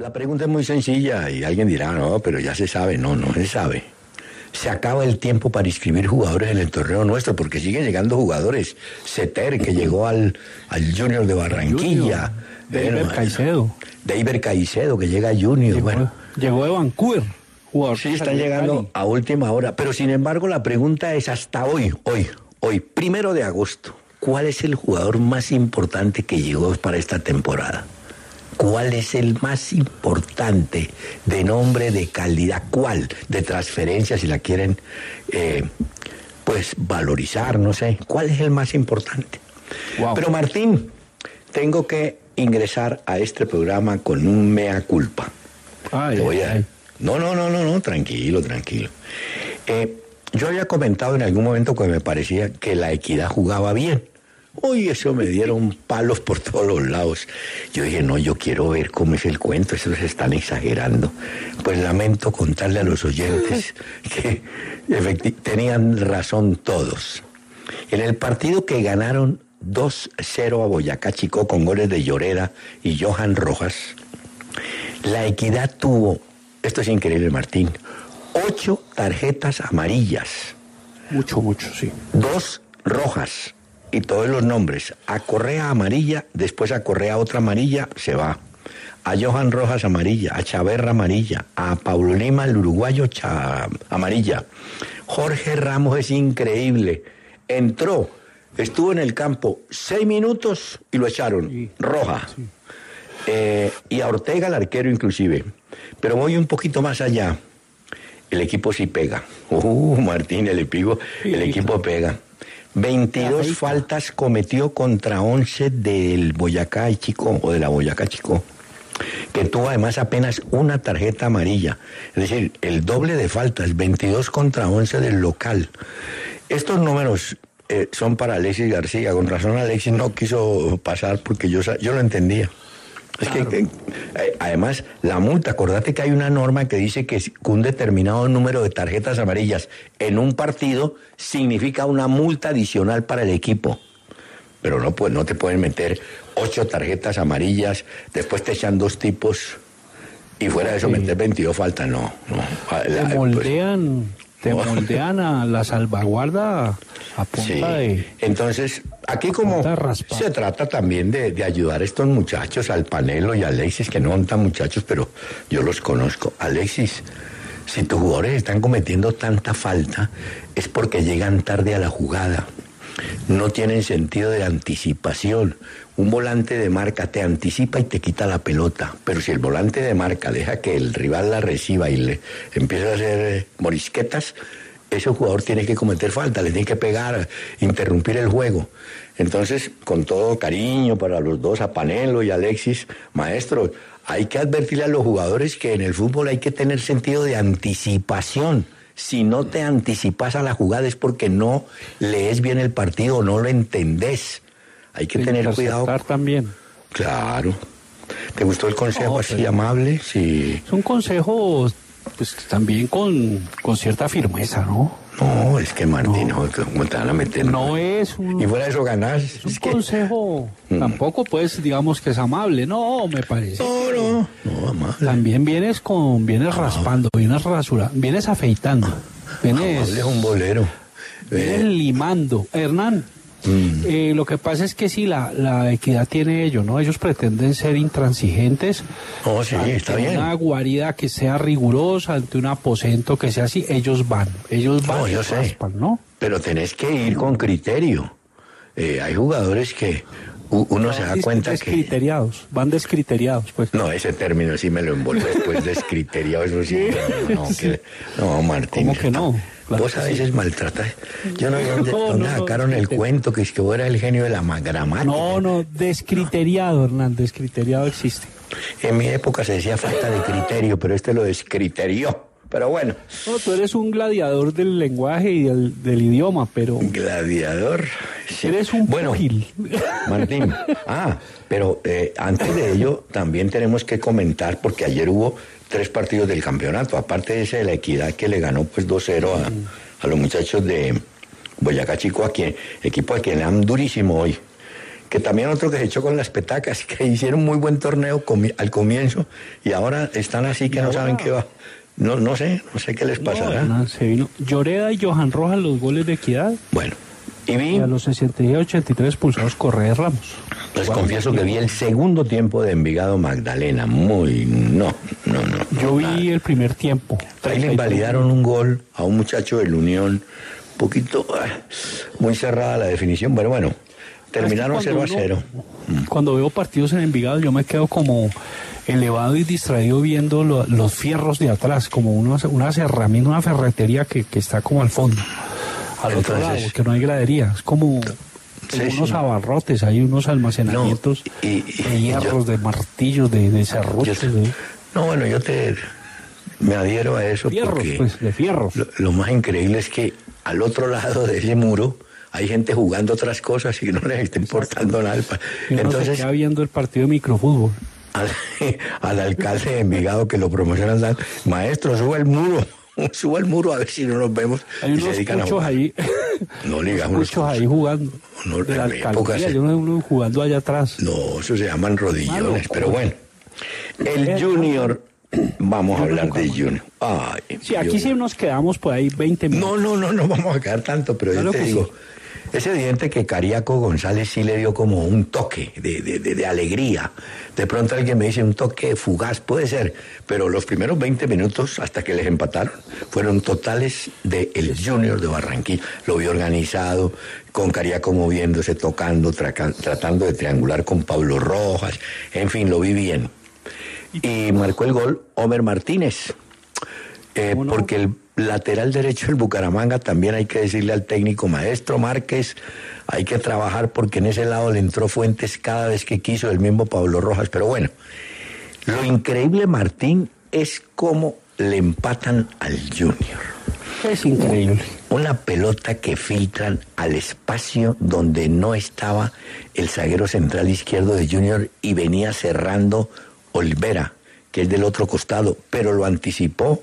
La pregunta es muy sencilla y alguien dirá, no, pero ya se sabe. No, no se sabe. Se acaba el tiempo para inscribir jugadores en el torneo nuestro porque siguen llegando jugadores. Ceter, que llegó al, al Junior de Barranquilla. David Caicedo. David Caicedo, que llega a Junior. Llegó, bueno, llegó de Vancouver. Jugador sí, están llegando a última hora. Pero sin embargo, la pregunta es hasta hoy, hoy, hoy, primero de agosto. ¿Cuál es el jugador más importante que llegó para esta temporada? ¿Cuál es el más importante de nombre, de calidad? ¿Cuál? De transferencia, si la quieren, eh, pues valorizar, no sé. ¿Cuál es el más importante? Wow. Pero Martín, tengo que ingresar a este programa con un mea culpa. Ay, Te voy a- ay. No, no, no, no, no, tranquilo, tranquilo. Eh, yo había comentado en algún momento que me parecía que la equidad jugaba bien. Uy, eso me dieron palos por todos los lados. Yo dije, no, yo quiero ver cómo es el cuento, eso se están exagerando. Pues lamento contarle a los oyentes que tenían razón todos. En el partido que ganaron 2-0 a Boyacá Chico con goles de Llorera y Johan Rojas, la equidad tuvo, esto es increíble Martín, ocho tarjetas amarillas, Mucho, mucho, sí. dos rojas y todos los nombres. A Correa amarilla, después a Correa otra amarilla, se va. A Johan Rojas amarilla, a Chaverra amarilla, a Paulo Lima el uruguayo cha- amarilla. Jorge Ramos es increíble. Entró, estuvo en el campo seis minutos y lo echaron. Sí. Roja. Eh, y a Ortega el arquero inclusive. Pero voy un poquito más allá. El equipo sí pega. Uh, Martín, el equipo, el equipo pega. 22 Rico. faltas cometió contra 11 del Boyacá y Chico, o de la Boyacá Chico, que tuvo además apenas una tarjeta amarilla. Es decir, el doble de faltas, 22 contra 11 del local. Estos números eh, son para Alexis García. Con razón Alexis no quiso pasar porque yo, yo lo entendía. Es que, que, eh, además, la multa, acordate que hay una norma que dice que un determinado número de tarjetas amarillas en un partido significa una multa adicional para el equipo. Pero no, pues, no te pueden meter ocho tarjetas amarillas, después te echan dos tipos y fuera de eso Sí. meter 22 faltas, no. no. Ah, la- pues, moldean, te moldean a la salvaguarda a punta Sí. de... Entonces, aquí como se trata también de, de ayudar a estos muchachos, al Panelo y a Alexis, que no son tan muchachos, pero yo los conozco. Alexis, si tus jugadores están cometiendo tanta falta, es porque llegan tarde a la jugada. No tienen sentido de anticipación. Un volante de marca te anticipa y te quita la pelota. Pero si el volante de marca deja que el rival la reciba y le empieza a hacer eh, morisquetas, ese jugador tiene que cometer falta, le tiene que pegar, interrumpir el juego. Entonces, con todo cariño para los dos, a Panelo y Alexis, maestro, hay que advertirle a los jugadores que en el fútbol hay que tener sentido de anticipación. Si no te anticipas a la jugada es porque no lees bien el partido, no lo entendés. Hay que tener cuidado. también. Claro. ¿Te gustó el consejo así pero- amable? Sí. Es un consejo, pues también con, con cierta firmeza, ¿no? No, es que Martín, no. ¿cómo te van a meter? No es un, Y fuera de eso ganás. es un Es que- consejo, Mm. tampoco pues digamos que es amable, no, me parece. No, no, no, amable. También vienes con, vienes raspando, vienes rasurando, vienes afeitando, vienes, Amable es un bolero. vienes Eh, limando. Hernán, Mm. Eh, lo que pasa es que sí, la, la equidad tiene ello, ¿no? Ellos pretenden ser intransigentes. Oh, sí, ante está bien. Una guarida que sea rigurosa, ante un aposento que sea así, ellos van. Ellos van No, yo sé. raspan, ¿no? Pero tenés que ir con criterio. Eh, hay jugadores que uno se da cuenta que... Descriteriados, van descriteriados, pues. No, ese término sí me lo envuelve después descriteriado, eso sí. No, que- no, Martín. ¿Cómo que no? Claro Vos a sí. veces maltratas. Yo no sé dónde, No, dónde no, no, sacaron el cuento que es que vos eras el genio de la gramática. No, no, descriteriado, Hernán, descriteriado existe. En mi época se decía falta de criterio, pero este lo descriterió. Pero bueno, No, tú eres un gladiador del lenguaje y del, del idioma, pero gladiador. sí. eres un bueno, púgil. Martín. Ah, pero eh, antes de ello también tenemos que comentar, porque ayer hubo tres partidos del campeonato, aparte de ese de la equidad que le ganó pues 2-0 a, a los muchachos de Boyacá Chico, a quien, equipo a quien le dan durísimo hoy. Que también otro que se echó con las petacas, que hicieron muy buen torneo comi- al comienzo y ahora están así que no saben qué va. No, no sé, no sé qué les No, pasará. Se vino. Lloreda y Johan Rojas los goles de equidad. Bueno, y Y vi a los 60 y 83 pulsados Correa Ramos. Les confieso que vi el segundo tiempo de Envigado Magdalena. Muy. No, no, no. Yo nada. vi el primer tiempo. Ahí le invalidaron un gol a un muchacho del Unión. Un poquito. ah, muy cerrada la definición. Bueno, bueno. Terminaron Es que 0 a cuando 0. Cuando veo partidos en Envigado, yo me quedo como elevado y distraído viendo lo- los fierros de atrás, como unos, unas herramientas, una ferretería que, que está como al fondo, al otro lado, que no hay gradería. Es como, Sí, unos sí. abarrotes, hay unos almacenamientos No, y- y- de hierros, yo- de martillos, de, de serruchos, No, bueno, yo te. Me adhiero a eso fierros, porque. pues, de fierros. Lo, lo más increíble es que al otro lado de ese muro hay gente jugando otras cosas y no les está importando nada. Entonces, queda viendo el partido de microfútbol. al, al alcalde de Envigado que lo promocionan, maestro, suba el muro, suba el muro a ver si no nos vemos. Hay y se unos a cuchos ahí. No le digas unos cuchos ahí jugando. No, de la época sí. yo no uno jugando allá atrás. No, eso se llaman rodillones, Malo. pero bueno. El Junior, vamos a hablar de Junior. Ay, Sí, aquí Junior. sí nos quedamos por ahí 20 minutos. No, no, no, no vamos a quedar tanto, pero Claro yo te que digo, sí. Es evidente que Cariaco González sí le dio como un toque de, de- de- de alegría. De pronto alguien me dice un toque fugaz, puede ser, pero los primeros 20 minutos hasta que les empataron fueron totales de el Junior de Barranquilla. Lo vi organizado, con Cariaco moviéndose, tocando, traca- tratando de triangular con Pablo Rojas, en fin, lo vi bien. Y marcó el gol Homer Martínez. Eh, porque el lateral derecho del Bucaramanga también hay que decirle al técnico maestro Márquez, hay que trabajar porque en ese lado le entró Fuentes cada vez que quiso el mismo Pablo Rojas. Pero bueno, lo increíble, Martín, es cómo le empatan al Junior. Es increíble. Una pelota que filtran al espacio donde no estaba el zaguero central izquierdo de Junior y venía cerrando Olvera, que es del otro costado, pero lo anticipó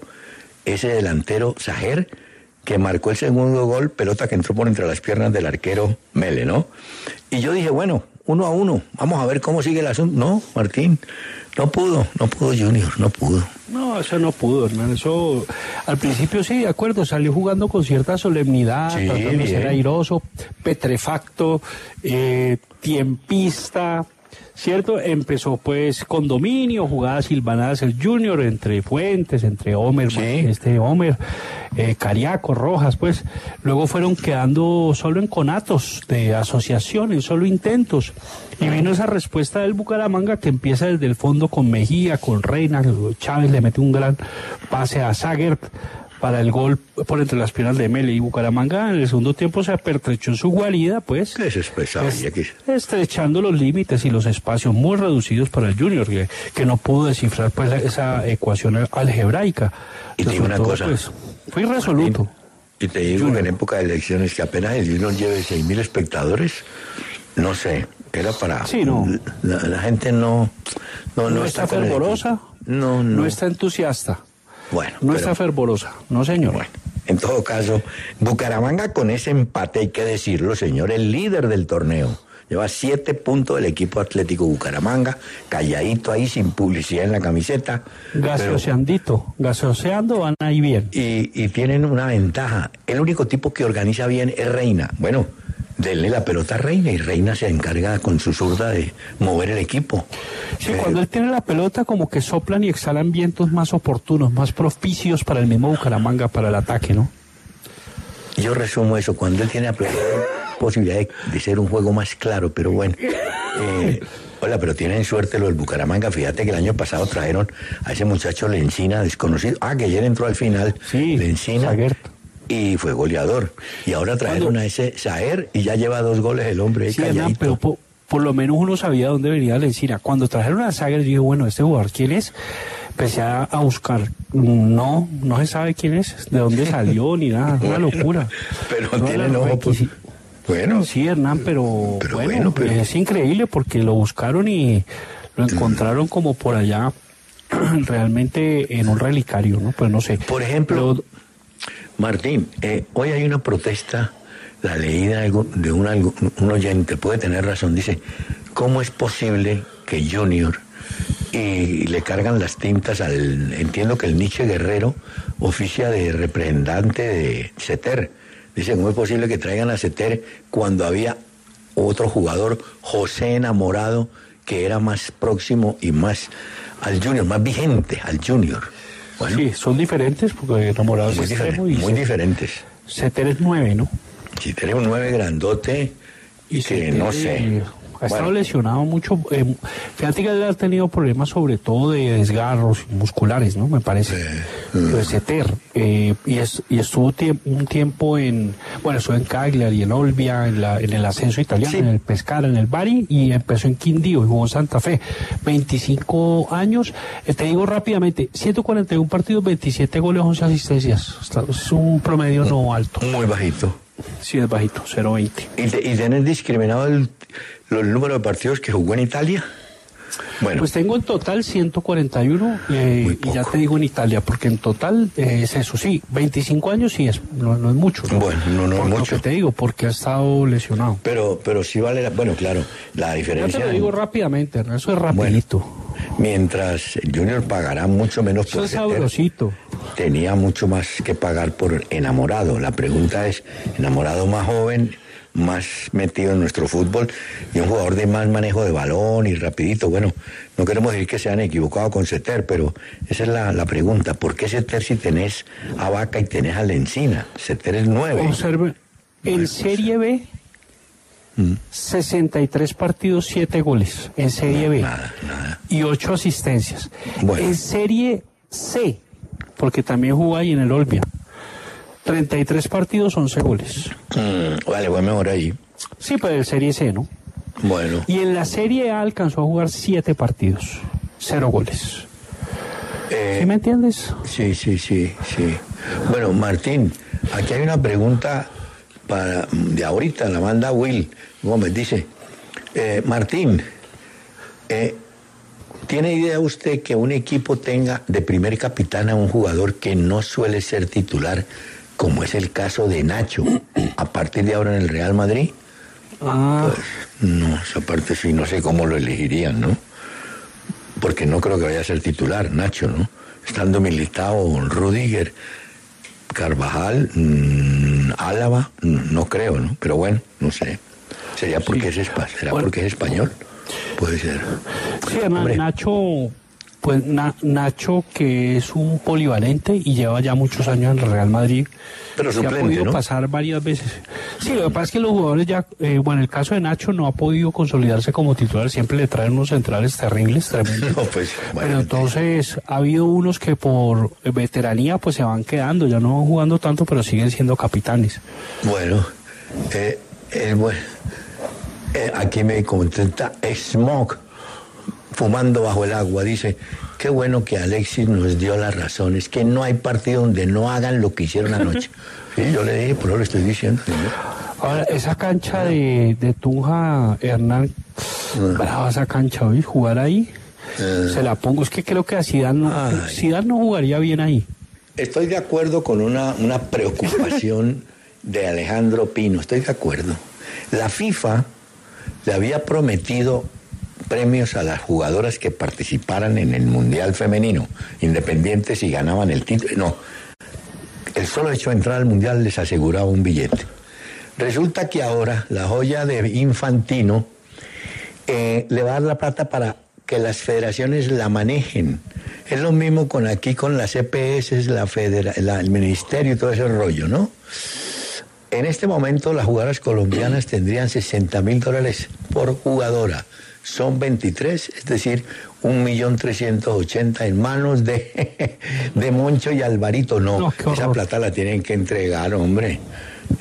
ese delantero Sajer, que marcó el segundo gol, pelota que entró por entre las piernas del arquero Mele, ¿no? Y yo dije, bueno, uno a uno, vamos a ver cómo sigue el asunto. No, Martín, no pudo, no pudo Junior, no pudo. No, eso no pudo, hermano. Eso, al principio sí, de acuerdo, salió jugando con cierta solemnidad, Sí, tratando de ser airoso, petrefacto, eh, tiempista, ¿cierto? Empezó pues con dominio, jugadas silvanadas el Junior entre Fuentes, entre Homer, Sí. este Homer, eh, Cariaco, Rojas, pues. Luego fueron quedando solo en conatos de asociación, en solo intentos. Y vino esa respuesta del Bucaramanga que empieza desde el fondo con Mejía, con Reina, Chávez le mete un gran pase a Sagert para el gol por entre las piernas de Mele y Bucaramanga en el segundo tiempo se apertrechó en su guarida, pues ¿Qué se expresaba? es- Y aquí- estrechando los límites y los espacios muy reducidos para el Junior, que, que no pudo descifrar pues esa ecuación al- algebraica. Y te digo una cosa. pues, fue irresoluto. Y te digo que en época de elecciones que apenas el Junior lleve seis mil espectadores, no sé, era para... Sí, no. La, la gente no... No, No, no está fervorosa, No, no. no está entusiasta, Bueno, no pero- está fervorosa, no señor. Bueno, en todo caso, Bucaramanga con ese empate, hay que decirlo, señor, el líder del torneo. Lleva siete puntos del equipo Atlético Bucaramanga, calladito ahí, sin publicidad en la camiseta. Gaseoseandito, gaseoseando van ahí bien. y, y tienen una ventaja. El único tipo que organiza bien es Reina. Bueno, denle la pelota a Reina y Reina se encarga con su zurda de mover el equipo. Sí, Eh, cuando él tiene la pelota como que soplan y exhalan vientos más oportunos, más propicios para el mismo Bucaramanga, para el ataque, ¿no? Yo resumo eso, cuando él tiene la pelota, posibilidad de, de ser un juego más claro, pero bueno. Eh, hola, pero tienen suerte los del Bucaramanga. Fíjate que el año pasado trajeron a ese muchacho Lencina, desconocido. Ah, que ayer entró al final. Sí, Lencina. Y fue goleador. Y ahora trajeron a ese Saer y ya lleva dos goles el hombre. Sí, Hernán, pero po- por, lo menos uno sabía dónde venía la encina. Cuando trajeron a Sager, yo dije, bueno, este jugador, ¿quién es? Empecé a, a buscar. No, no se sabe quién es, de dónde salió, ni nada. Una locura. Pero No, tienen los ojo, pues. Bueno, Sí, Hernán, pero, Pero bueno, bueno, pero- es increíble porque lo buscaron y lo encontraron como por allá, realmente en un relicario, ¿no? Pues no sé. Por ejemplo, Pero- Martín, eh, hoy hay una protesta, la leí de, un oyente, puede tener razón, dice, ¿cómo es posible que Junior y le cargan las tintas al, entiendo que el Nietzsche Guerrero oficia de representante de CETER, dice, ¿cómo es posible que traigan a CETER cuando había otro jugador, José Enamorado, que era más próximo y más al Junior, más vigente al Junior? Bueno, sí, son diferentes porque enamorados muy, es diferen- extremo y muy se- diferentes. Es nueve, ¿no? Si tiene un 9 grandote, y que no sé. Ha estado Bueno, lesionado mucho. eh, fíjate que él ha tenido problemas sobre todo de desgarros musculares, ¿no? Me parece. Lo de Seter. eh, y, es, y estuvo tie- un tiempo en, bueno, estuvo en Cagliari, en Olbia, en, la, en el ascenso italiano, Sí. en el Pescara, en el Bari, y empezó en Quindío, y jugó en Santa Fe. 25 años, eh, te digo rápidamente, 141 partidos, 27 goles, 11 asistencias. Es un promedio no alto. muy bajito. Sí, es bajito, 0.20. ¿Y, te- y tenés discriminado el, los números de partidos que jugó en Italia? Bueno, Pues tengo en total 141 eh, y ya te digo en Italia, porque en total eh, es eso, sí, 25 años sí es, no, no es mucho. Bueno, no, no es Por lo mucho. que te digo, porque ha estado lesionado. pero, pero sí vale la... Bueno, claro, la Yo te diferencia... lo digo rápidamente, eso es rapidito. Mientras Junior pagará mucho menos eso por es Seter, sabrosito. tenía mucho más que pagar por enamorado. La pregunta es, enamorado más joven, más metido en nuestro fútbol y un jugador de más manejo de balón y rapidito. Bueno, no queremos decir que se han equivocado con Seter, pero esa es la, la pregunta. ¿Por qué Seter si tenés a Vaca y tenés a Lencina? Seter es nueve. Observe, en Serie B, Mm. 63 partidos, 7 goles. En Serie B. Nada, nada. Y 8 asistencias. Bueno. En Serie C, porque también jugó ahí en el Olbia. 33 partidos, 11 goles. Mm, vale, fue mejor ahí. Sí, pero en Serie C, ¿no? Bueno. Y en la Serie A alcanzó a jugar 7 partidos, 0 goles. eh, ¿Sí me entiendes? Sí, sí, sí, sí. Bueno, Martín, aquí hay una pregunta para, de ahorita, la manda Will Gómez. Dice, eh, Martín, eh, ¿tiene idea usted que un equipo tenga de primer capitán a un jugador que no suele ser titular, como es el caso de Nacho, a partir de ahora en el Real Madrid? Ah, No, esa parte sí, no sé cómo lo elegirían, ¿no? Porque no creo que vaya a ser titular, Nacho, ¿no? Estando Militao, Rudiger, Carvajal, mm, Álava, mm, no creo, ¿no? Pero bueno, no sé. Sería porque es espa- será Bueno. porque es español. Puede ser. sí, Hombre. Nacho, pues Na- Nacho que es un polivalente y lleva ya muchos años en el Real Madrid. Pero ha podido ¿no? pasar varias veces. Sí, lo que pasa es que los jugadores ya, eh, bueno, el caso de Nacho no ha podido consolidarse como titular, siempre le traen unos centrales terribles, tremendos. No, pues, bueno, Pero entonces ha habido unos que por veteranía pues se van quedando, ya no van jugando tanto, pero siguen siendo capitanes. Bueno, eh, eh, bueno, eh, aquí me contenta Smoke, fumando bajo el agua, dice, qué bueno que Alexis nos dio las razones, que no hay partido donde no hagan lo que hicieron anoche. Sí, yo le dije, por eso le estoy diciendo. Ahora, esa cancha de, de Tunja, Hernán, brava esa cancha, hoy jugar ahí, se la pongo, es que creo que a Zidane no, Ay. Zidane no jugaría bien ahí. Estoy de acuerdo con una, una preocupación de Alejandro Pino, estoy de acuerdo. La FIFA le había prometido premios a las jugadoras que participaran en el Mundial Femenino, independientes si ganaban el título. No, el solo hecho de entrar al Mundial les aseguraba un billete. Resulta que ahora la joya de Infantino eh, le va a dar la plata para que las federaciones la manejen. Es lo mismo con aquí con las EPS, la federa, el ministerio y todo ese rollo, ¿no? En este momento las jugadoras colombianas tendrían 60 mil dólares por jugadora. Son 23, es decir, 1.380.000 en manos de, de Moncho y Alvarito. No, esa plata la tienen que entregar, hombre.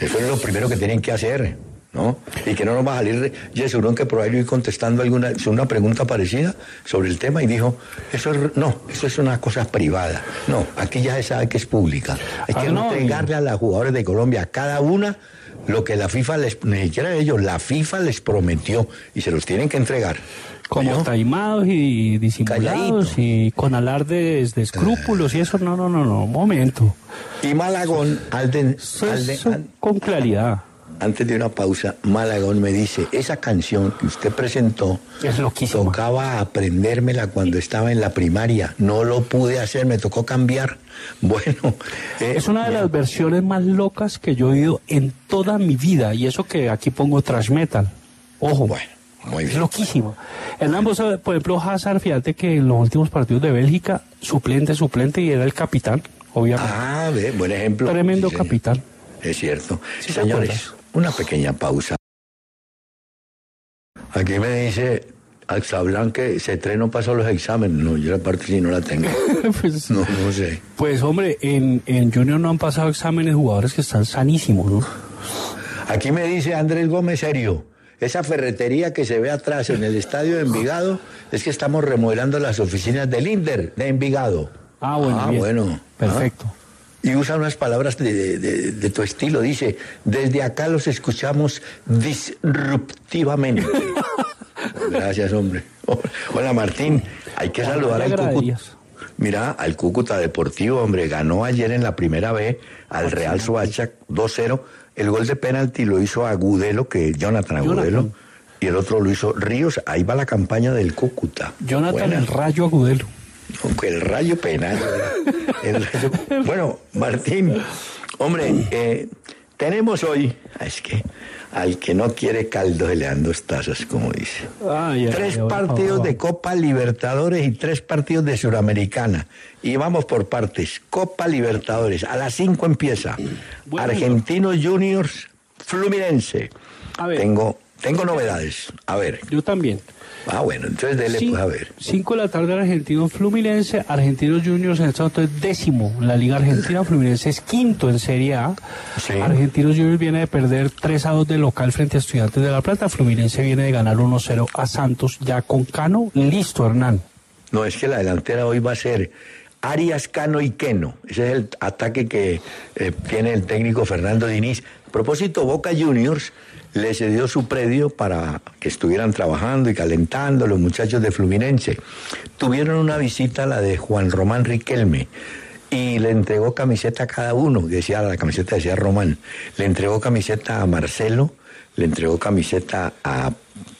Eso es lo primero que tienen que hacer, ¿no? Y que no nos va a salir Yesurón que por ahí iba contestando alguna, una pregunta parecida sobre el tema y dijo, eso es, no, eso es una cosa privada. No, aquí ya se sabe que es pública. Hay Ah, que no, entregarle a las jugadoras de Colombia, cada una, lo que la FIFA les, ni siquiera ellos, la FIFA les prometió y se los tienen que entregar. Como taimados y disimulados Calladito. y con alardes de escrúpulos y eso. No, no, no, no. Un momento. Y Malagón, Alden, Eso Alden- es con claridad. Antes de una pausa, Malagón me dice, esa canción que usted presentó, Es loquísima. tocaba aprendérmela cuando estaba en la primaria, no lo pude hacer, me tocó cambiar. Bueno, eh, Es una de las versiones más locas que yo he oído en toda mi vida. Y eso que aquí pongo trash metal. Ojo. Bueno, muy Es bien. loquísimo. Hernán, vos sabés, por ejemplo, Hazard, fíjate que en los últimos partidos de Bélgica, suplente, suplente, y era el capitán, obviamente. Ah, ve, buen ejemplo. Tremendo Sí, capitán. Es cierto. Sí, ¿te Señores? Una pequeña pausa. Aquí me dice Axablan que C3 no pasó los exámenes. No, yo la parte sí no la tengo. pues, No, no sé. pues, hombre, en, en Junior no han pasado exámenes jugadores que están sanísimos, ¿no? Aquí me dice Andrés Gómez Serio, esa ferretería que se ve atrás en el estadio de Envigado es que estamos remodelando las oficinas del INDER de Envigado. Ah, bueno. Ah, bien. bueno. Perfecto. Y usa unas palabras de, de- tu estilo. Dice, desde acá los escuchamos disruptivamente. Gracias, hombre. Hola, Martín. Hay que saludar al Cúcuta. Mira, al Cúcuta Deportivo, hombre, ganó ayer en la primera B al Real Soacha 2-0. El gol de penalti lo hizo Agudelo, que es Jonathan Jonathan. Agudelo, y el otro lo hizo Ríos. Ahí va la campaña del Cúcuta. Jonathan Buena. el Rayo Agudelo. El rayo penal. el rayo- Bueno, Martín, hombre, eh, tenemos hoy, ah, es que al que no quiere caldo se le dan dos tazas, como dice. Tres partidos de Copa Libertadores y tres partidos de Suramericana. Y vamos por partes. Copa Libertadores, a las cinco empieza. Bueno. Argentinos Juniors, Fluminense. A ver. Tengo, tengo novedades. A ver. Yo también. Ah, bueno, entonces dele Cin- pues a ver. Cinco de la tarde Argentino Fluminense, Argentinos Juniors en este momento es décimo en la Liga Argentina, Fluminense es quinto en Serie A. Sí. Argentinos Juniors viene de perder 3 a 2 de local frente a Estudiantes de La Plata, Fluminense viene de ganar 1-0 a Santos, ya con Cano, listo Hernán. No, es que la delantera hoy va a ser Arias, Cano y Queno. Ese es el ataque que eh, tiene el técnico Fernando Diniz. A propósito, Boca Juniors le cedió su predio para que estuvieran trabajando y calentando los muchachos de Fluminense. Tuvieron una visita, la de Juan Román Riquelme, y le entregó camiseta a cada uno. Decía, la camiseta decía Román. Le entregó camiseta a Marcelo, le entregó camiseta a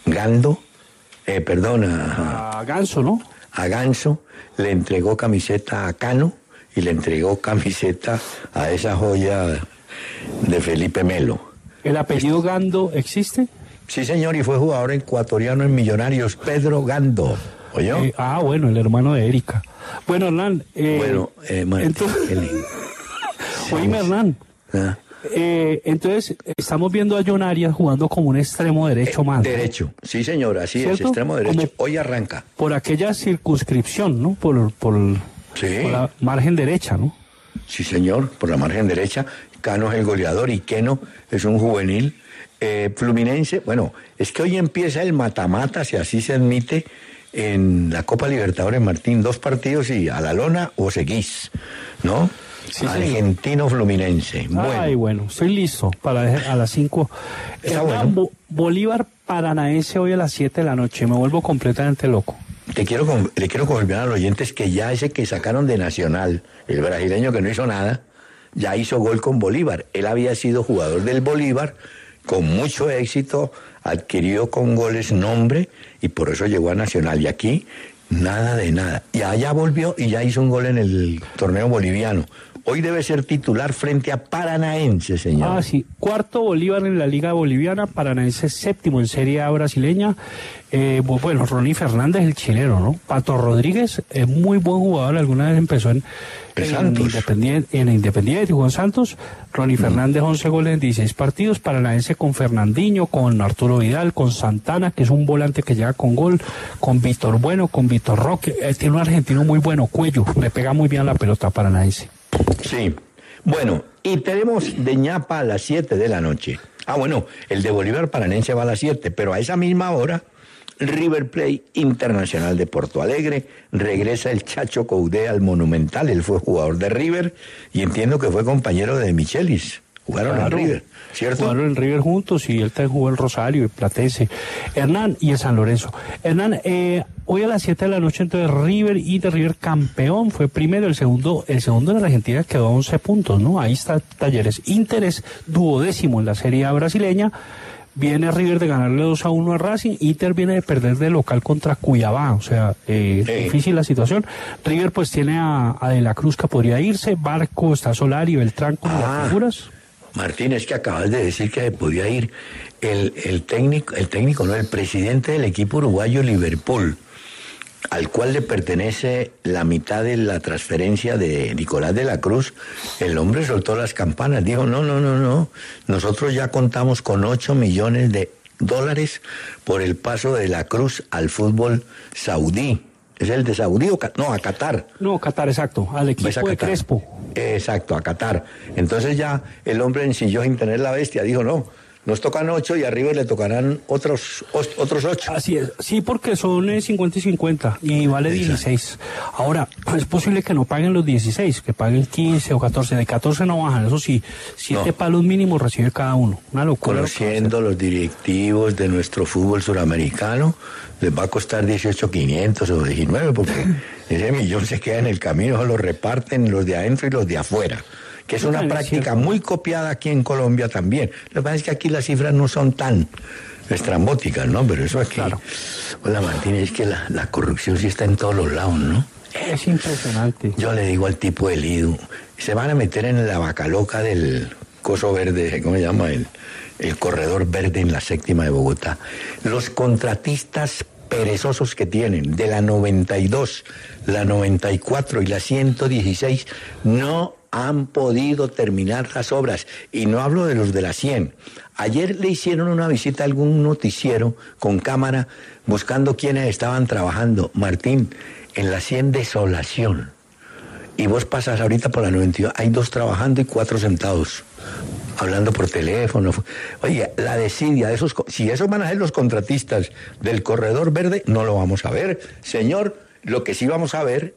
Gando, eh, perdón, a, A Ganso, ¿no? a Ganso, le entregó camiseta a Cano y le entregó camiseta a esa joya de Felipe Melo. ¿El apellido Gando existe? Sí, señor, y fue jugador ecuatoriano en Millonarios, Pedro Gando. ¿Oyó? Eh, ah, bueno, el hermano de Erika. Bueno, Hernán. eh, bueno, eh, Martín, entonces-. Oíme, Hernán. Ah, eh, entonces, estamos viendo a John Arias jugando como un extremo derecho más. ¿no? Derecho, sí, señor, así es, extremo derecho. Como- Hoy arranca. Por aquella circunscripción, ¿no? Por, por, Sí. por la margen derecha, ¿no? Sí, señor, por la margen derecha. Cano es el goleador y Keno es un juvenil. Eh, Fluminense, bueno, es que hoy empieza el matamata, si así se admite, en la Copa Libertadores Martín. Dos partidos y a la lona o seguís, ¿no? Sí, señor. Argentino Fluminense. Bueno, Ay, bueno, estoy listo para a las 5. Está bueno. Bolívar Paranaense hoy a las 7 de la noche. Me vuelvo completamente loco. te quiero, le quiero confirmar a los oyentes que ya ese que sacaron de Nacional, el brasileño que no hizo nada, ya hizo gol con Bolívar. Él había sido jugador del Bolívar, con mucho éxito, adquirió con goles nombre y por eso llegó a Nacional. Y aquí, nada de nada. Y allá volvió y ya hizo un gol en el torneo boliviano. Hoy debe ser titular frente a Paranaense, señor. Ah, sí. Cuarto Bolívar en la Liga Boliviana, Paranaense séptimo en Serie A brasileña. Eh, bu- bueno, Ronnie Fernández, el chileno, ¿no? Pato Rodríguez es muy buen jugador, alguna vez empezó en, En. Independiente, en Independiente Juan Santos. Ronnie Fernández, 11 goles en 16 partidos. Paranaense con Fernandinho, con Arturo Vidal, con Santana, que es un volante que llega con gol, con Víctor Bueno, con Víctor Roque. Eh, tiene un argentino muy bueno, Cuello, le pega muy bien la pelota Paranaense. Sí. Bueno, y tenemos de ñapa a las 7 de la noche. Ah, bueno, el de Bolívar Paranense va a las 7, pero a esa misma hora, River Plate Internacional de Porto Alegre, regresa el Chacho Coudé al Monumental, él fue jugador de River y entiendo que fue compañero de Michelis. Jugaron Claro. en River, ¿cierto? Jugaron en River juntos y él también jugó el Rosario, el Platense, Hernán y el San Lorenzo. Hernán, eh, hoy a las 7 de la noche entonces River y de River campeón fue primero, el segundo, el segundo en la Argentina quedó a 11 puntos, ¿no? Ahí está Talleres. Interés duodécimo en la Serie A brasileña. Viene River de ganarle 2 a 1 a Racing, Inter viene de perder de local contra Cuyabá, o sea, eh, Sí. difícil la situación. River pues tiene a, a De la Cruz que podría irse, Barco, está Solari, Beltrán con Ah. las figuras. Martín, es que acabas de decir que podía ir el, el técnico, el técnico, no, el presidente del equipo uruguayo Liverpool, al cual le pertenece la mitad de la transferencia de Nicolás de la Cruz. El hombre soltó las campanas, dijo, no, no, no, no, nosotros ya contamos con 8 millones de dólares por el paso de la Cruz al fútbol saudí. ¿Es el de Saudí o no, a Qatar? No, Qatar, exacto, al equipo Pues a de. Crespo. Exacto, a Qatar. Entonces ya el hombre ensilló sin tener la bestia, dijo, no, nos tocan ocho y arriba le tocarán otros, os- otros ocho. Así es, sí, porque son eh, 50 y 50 y vale 16. Ahora, es posible que no paguen los 16, que paguen 15 o 14. De 14 no bajan, eso sí, 7 No. palos mínimos recibe cada uno. Una locura. lo Conociendo los directivos de nuestro fútbol suramericano, les va a costar 18.500 o 19, porque ese millón se queda en el camino, lo reparten los de adentro y los de afuera. Que es una práctica muy copiada aquí en Colombia también. Lo que pasa es que aquí las cifras no son tan estrambóticas, ¿no? Pero eso aquí. Claro. Hola Martín, es que la, la corrupción sí está en todos los lados, ¿no? Es impresionante. Yo le digo al tipo del IDU, se van a meter en la vaca loca del coso verde, ¿cómo se llama? El, el corredor verde en la séptima de Bogotá. Los contratistas perezosos que tienen de la 92, la 94 y la 116 no han podido terminar las obras. Y no hablo de los de la 100. Ayer le hicieron una visita a algún noticiero con cámara buscando quiénes estaban trabajando. Martín, en la 100 desolación. Y vos pasas ahorita por la 92, hay dos trabajando y cuatro sentados, hablando por teléfono. Oye, la desidia de esos, si esos van a ser los contratistas del corredor verde, no lo vamos a ver. Señor, lo que sí vamos a ver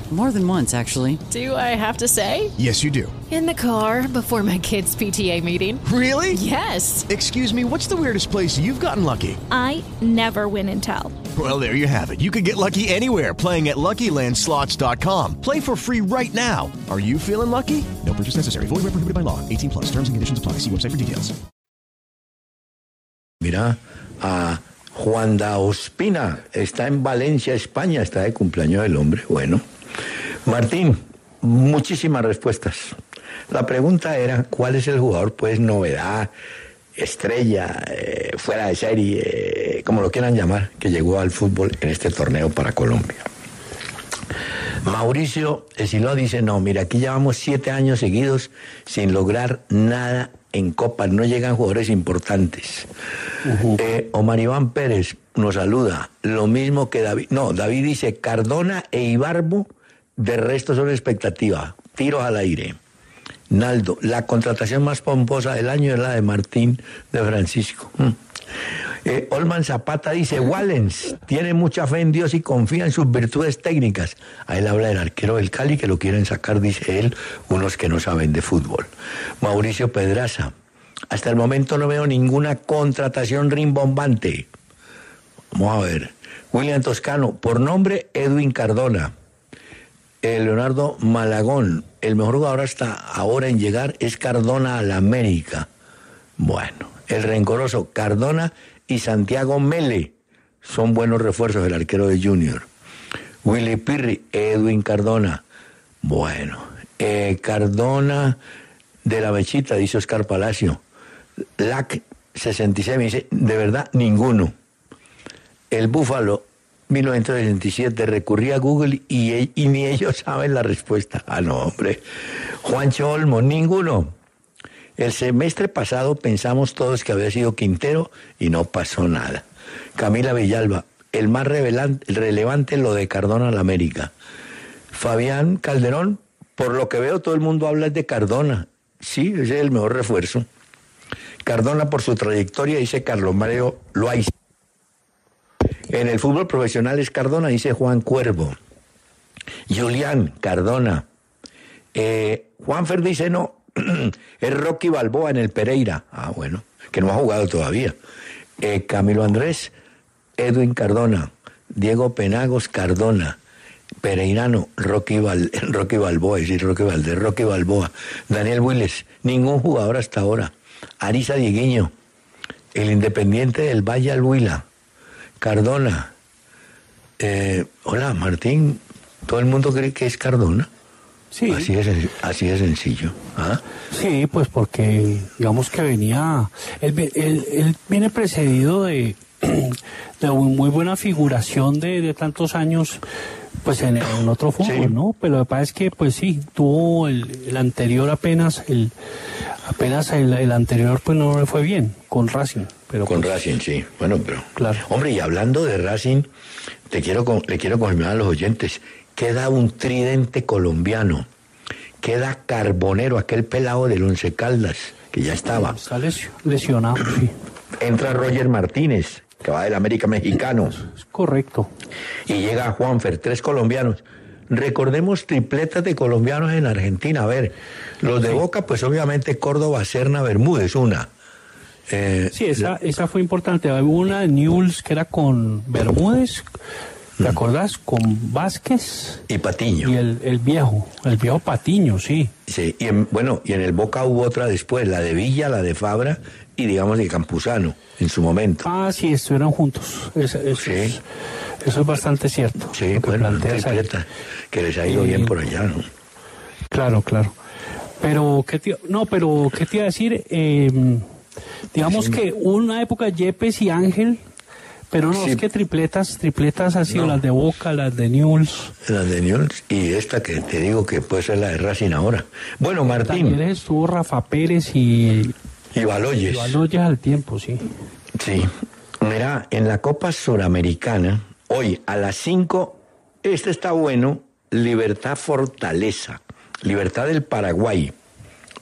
More than once, actually. Do I have to say? Yes, you do. In the car before my kids' PTA meeting. Really? Yes. Excuse me, what's the weirdest place you've gotten lucky? I never win and tell. Well, there you have it. You can get lucky anywhere playing at LuckyLandSlots.com. Play for free right now. Are you feeling lucky? No purchase necessary. Void where prohibited by law. 18 plus. Terms and conditions apply. See website for details. Mira a Juan da Ospina, está en Valencia, España, está de cumpleaños del hombre. Bueno, Martín, muchísimas respuestas. La pregunta era, ¿cuál es el jugador, pues, novedad, estrella, eh, fuera de serie, eh, como lo quieran llamar, que llegó al fútbol en este torneo para Colombia? Mauricio Esilo dice, no, mira, aquí llevamos siete años seguidos sin lograr nada en Copa, no llegan jugadores importantes. Eh, Omar Iván Pérez nos saluda, lo mismo que David, no, David dice, Cardona e Ibarbo, de resto son expectativa, tiros al aire. Naldo. La contratación más pomposa del año es la de Martín de Francisco. Mm. Eh, Olman Zapata dice, Wallens tiene mucha fe en Dios y confía en sus virtudes técnicas. A él habla del arquero del Cali que lo quieren sacar, dice él, unos que no saben de fútbol. Mauricio Pedraza, hasta el momento no veo ninguna contratación rimbombante. Vamos a ver. William Toscano, por nombre Edwin Cardona. Eh, Leonardo Malagón, el mejor jugador hasta ahora en llegar es Cardona a la América. Bueno, el rencoroso Cardona y Santiago Mele son buenos refuerzos del arquero de Junior. Willy Pirri, Edwin Cardona. Bueno, eh, Cardona de la Mechita, dice Oscar Palacio. LAC 66 me dice, de verdad, ninguno. El Búfalo 1967 recurrí a Google y, ni ellos saben la respuesta. Ah, no, hombre. Juancho Olmo, ninguno. El semestre pasado pensamos todos que había sido Quintero y no pasó nada. Camila Villalba, el más relevante lo de Cardona a la América. Fabián Calderón, por lo que veo todo el mundo habla de Cardona. Sí, ese es el mejor refuerzo. Cardona por su trayectoria, dice Carlos Mario Loaiza. En el fútbol profesional es Cardona, dice Juan Cuervo. Julián Cardona. Eh, Juanfer dice no, es Rocky Balboa en el Pereira. Ah, bueno, que no ha jugado todavía. Eh, Camilo Andrés, Edwin Cardona, Diego Penagos Cardona, Pereirano, Rocky, Rocky Balboa, es decir, Rocky Rocky Balboa, Daniel Willes, ningún jugador hasta ahora. Arisa Dieguiño, el Independiente del Valle Alhuila, Cardona. Eh, hola, Martín, todo el mundo cree que es Cardona. Sí. Así es, así es sencillo. ¿ah? Sí, pues porque digamos que venía, él, viene precedido de, de muy buena figuración de, tantos años pues en, otro fútbol, ¿no? Pero lo que pasa es que pues sí, tuvo el, anterior apenas, el apenas el, anterior pues no le fue bien con Racing. Pero con pues Racing, sí. Bueno, pero... Claro. Hombre, y hablando de Racing, te quiero, le quiero confirmar a los oyentes, queda un tridente colombiano, queda Carbonero, aquel pelado del Once Caldas, que ya estaba. Está lesionado, sí. Entra Roger Martínez, que va del América Mexicano. Es correcto. Y llega Juanfer, tres colombianos. Recordemos tripletas de colombianos en Argentina. A ver, los de Boca, pues obviamente Córdoba, Serna, Bermúdez, una. Eh, sí, esa, esa fue importante. Hubo una de Newell's que era con Bermúdez, ¿Te acordás? Con Vázquez. Y Patiño. Y el, viejo, el viejo Patiño, sí. Sí, y bueno, y en el Boca hubo otra después, la de Villa, la de Fabra y digamos de Campuzano, en su momento. Ah, sí, estuvieron juntos. Eso, sí. es, eso es bastante cierto. Sí, bueno, que les ha ido bien por allá, ¿no? Claro, claro. Pero, ¿qué te, no, pero, ¿qué te iba a decir? Eh, digamos que una época Yepes y Ángel pero no, es que tripletas, tripletas han sido las de Boca, las de Newell's. Las de Newell's y esta que te digo que puede ser la de Racing ahora. Bueno, Martín. También estuvo Rafa Pérez y... Y Baloyes. Y Baloyes al tiempo, sí. Sí. Mira, en la Copa Suramericana, hoy a las 5, este está bueno, Libertad Fortaleza. Libertad del Paraguay.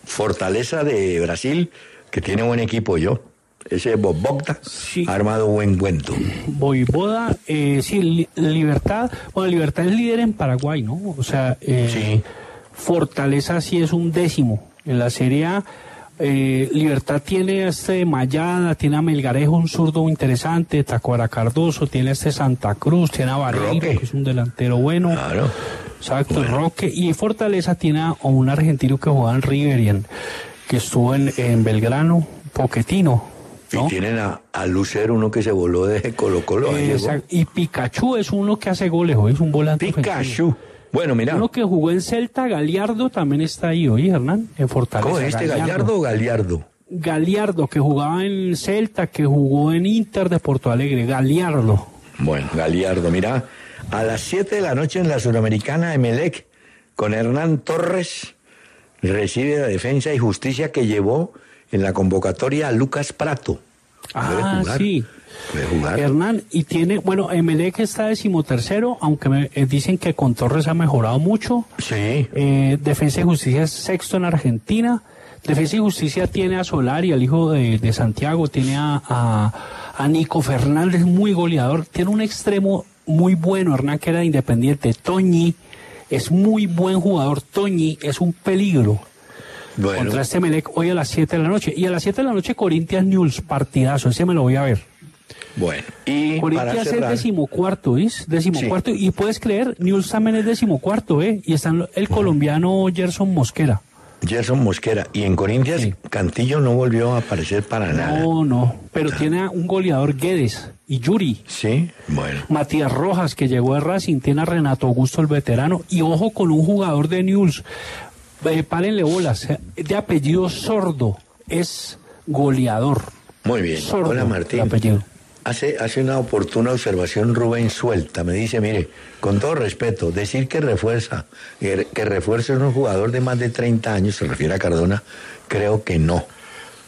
Fortaleza de Brasil, que tiene buen equipo yo ese Bogda ha armado buen cuento. Boivoda, eh, sí, Libertad, bueno, Libertad es líder en Paraguay, ¿no? O sea, eh, Fortaleza sí es un décimo en la Serie A. Eh, Libertad tiene este Mayada, tiene a Melgarejo, un zurdo interesante, Tacuara Cardoso, tiene este Santa Cruz, tiene a Barreiro, que es un delantero bueno. Claro. Exacto, Roque. Y Fortaleza tiene a un argentino que jugaba en River y en, que estuvo en, en Belgrano, Poquetino, y tienen a, a, Lucero, uno que se voló de Colo Colo. y Pikachu es uno que hace goles, hoy es un volante. Pikachu. Bueno, mira. Uno que jugó en Celta, Galiardo, también está ahí hoy, Hernán, en Fortaleza. ¿Cómo es este, Gallardo o Galiardo? Galiardo, que jugaba en Celta, que jugó en Inter de Porto Alegre. Galiardo. Bueno, Galiardo, mira. A las 7 de la noche en la Suramericana Emelec, con Hernán Torres, recibe la defensa y justicia que llevó en la convocatoria a Lucas Prato. Ah, sí. Puede jugar. Hernán, y tiene, bueno, Emelec está decimotercero, aunque me eh, dicen que con Torres ha mejorado mucho. Sí. Eh, Defensa y Justicia es sexto en Argentina. Defensa y Justicia tiene a Solari, al hijo de, de Santiago, tiene a, a, a Nico Fernández, muy goleador. Tiene un extremo muy bueno, Hernán, que era de independiente. Toñi es muy buen jugador. Toñi es un peligro. Bueno, Contra este Melec hoy a las 7 de la noche. Y a las 7 de la noche Corinthians News, partidazo, ese me lo voy a ver. bueno. Y para Corinthians es decimocuarto, ¿ves? Decimocuarto. Y puedes creer, News también es decimocuarto, ¿eh? Y está el colombiano Gerson Mosquera. Gerson Mosquera. Y en Corinthians, Sí. Cantillo no volvió a aparecer para nada. No, no. Pero tiene a un goleador Guedes y Yuri. Sí, bueno. Matías Rojas, que llegó de Racing, tiene a Renato Augusto el veterano. Y ojo con un jugador de News. Eh, párenle bolas. eh, De apellido sordo. Es goleador. Muy bien. Sordo, Hola Martín. apellido. Hace, hace una oportuna observación Rubén Suelta. Me dice, mire, con todo respeto, decir que refuerza, que, refuerza un jugador de más de 30 años, se refiere a Cardona, creo que no.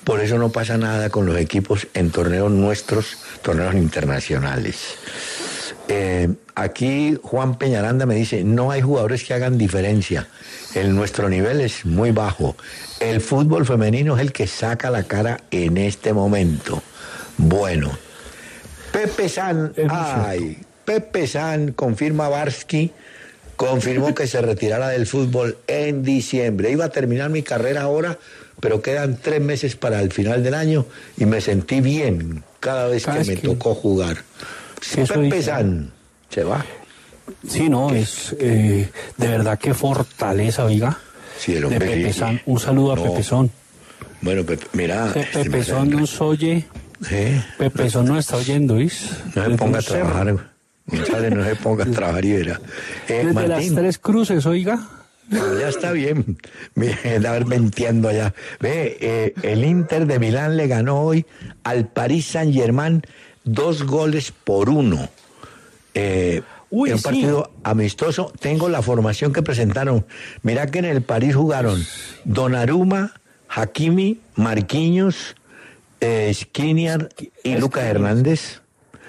Por eso no pasa nada con los equipos en torneos nuestros, torneos internacionales. Eh, aquí Juan Peñaranda me dice, no hay jugadores que hagan diferencia. El, nuestro nivel es muy bajo. El fútbol femenino es el que saca la cara en este momento. Bueno, Pepe San, ay, Pepe San confirma Barsky, confirmó que se retirara del fútbol en diciembre. Iba a terminar mi carrera ahora, pero quedan tres meses para el final del año y me sentí bien cada vez que me tocó jugar. Pepe dice. San, se va. Sí, no, es eh, de verdad que fortaleza, oiga. Sí, el de hombre, Pepe sí. San. Un saludo a. Pepezón. Bueno, Pepe, mira. Este Pepezón nos oye. Sí. Pepezón no está oyendo, ¿vis? No se ponga a trabajar. No se ponga a trabajar y verá. Eh, Desde las tres cruces, oiga. No, ya está bien. Mire, de haber venteando allá. Ve, eh, el Inter de Milán le ganó hoy al Paris Saint Germain dos goles por uno. Eh, Uy, en un sí. partido amistoso. Tengo la formación que presentaron. Mira que en el París jugaron Donnarumma, Hakimi, Marquinhos, eh, Skriniar y Lucas Hernández.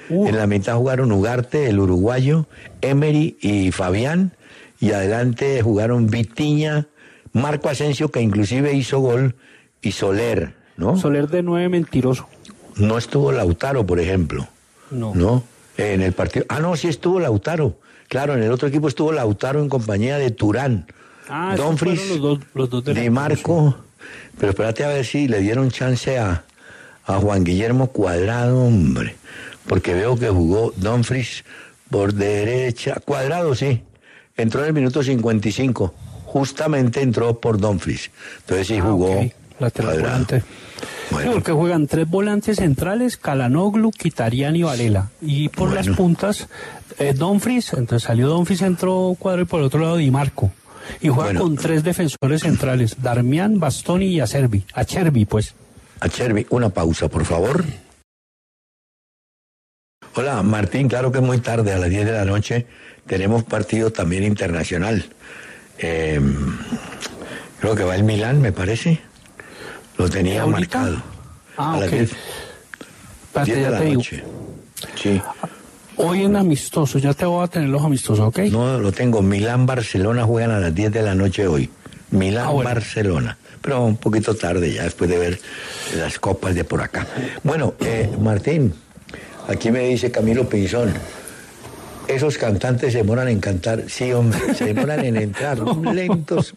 Uh. En la mitad jugaron Ugarte, el uruguayo, Emery y Fabián. Y adelante jugaron Vitiña, Marco Asensio, que inclusive hizo gol, y Soler, ¿no? Soler de nueve mentiroso. No estuvo Lautaro, por ejemplo. No. ¿No? En el partido. Ah, no, sí estuvo Lautaro. Claro, en el otro equipo estuvo Lautaro en compañía de Turán. Ah, Dumfries, los dos, los dos de Di Marco. Pero espérate a ver si le dieron chance a, a Juan Guillermo Cuadrado, hombre. Porque veo que jugó Dumfries por derecha. Cuadrado, sí. Entró en el minuto 55. Justamente entró por Dumfries. Entonces sí Ah, jugó. ok. Lateral Cuadrado. volante. Bueno. Sí, porque juegan tres volantes centrales, Calanoglu, Quitarian y Varela. Y por Bueno. las puntas, eh, Dumfries, entonces salió Dumfries, entró cuadro y por el otro lado Di Marco. Y juega Bueno. con tres defensores centrales, Darmian, Bastoni y Acerbi. Acerbi, pues. A Chervi, una pausa, por favor. Hola, Martín, claro que es muy tarde, a las 10 de la noche tenemos partido también internacional. Eh, creo que va el Milán, me parece. Lo tenía marcado. Ah, a las ok. 10, Espérate, 10 de ya la te digo. noche. Sí. Hoy en amistoso, ya te voy a tener los amistosos, ¿ok? No, lo tengo. Milán-Barcelona juegan a las 10 de la noche hoy. Ah, bueno. Milán-Barcelona. Pero un poquito tarde ya, después de ver las copas de por acá. Bueno, eh, Martín, aquí me dice Camilo Pinzón. Esos cantantes se demoran en cantar. Sí, hombre, se demoran en entrar. Son lentos.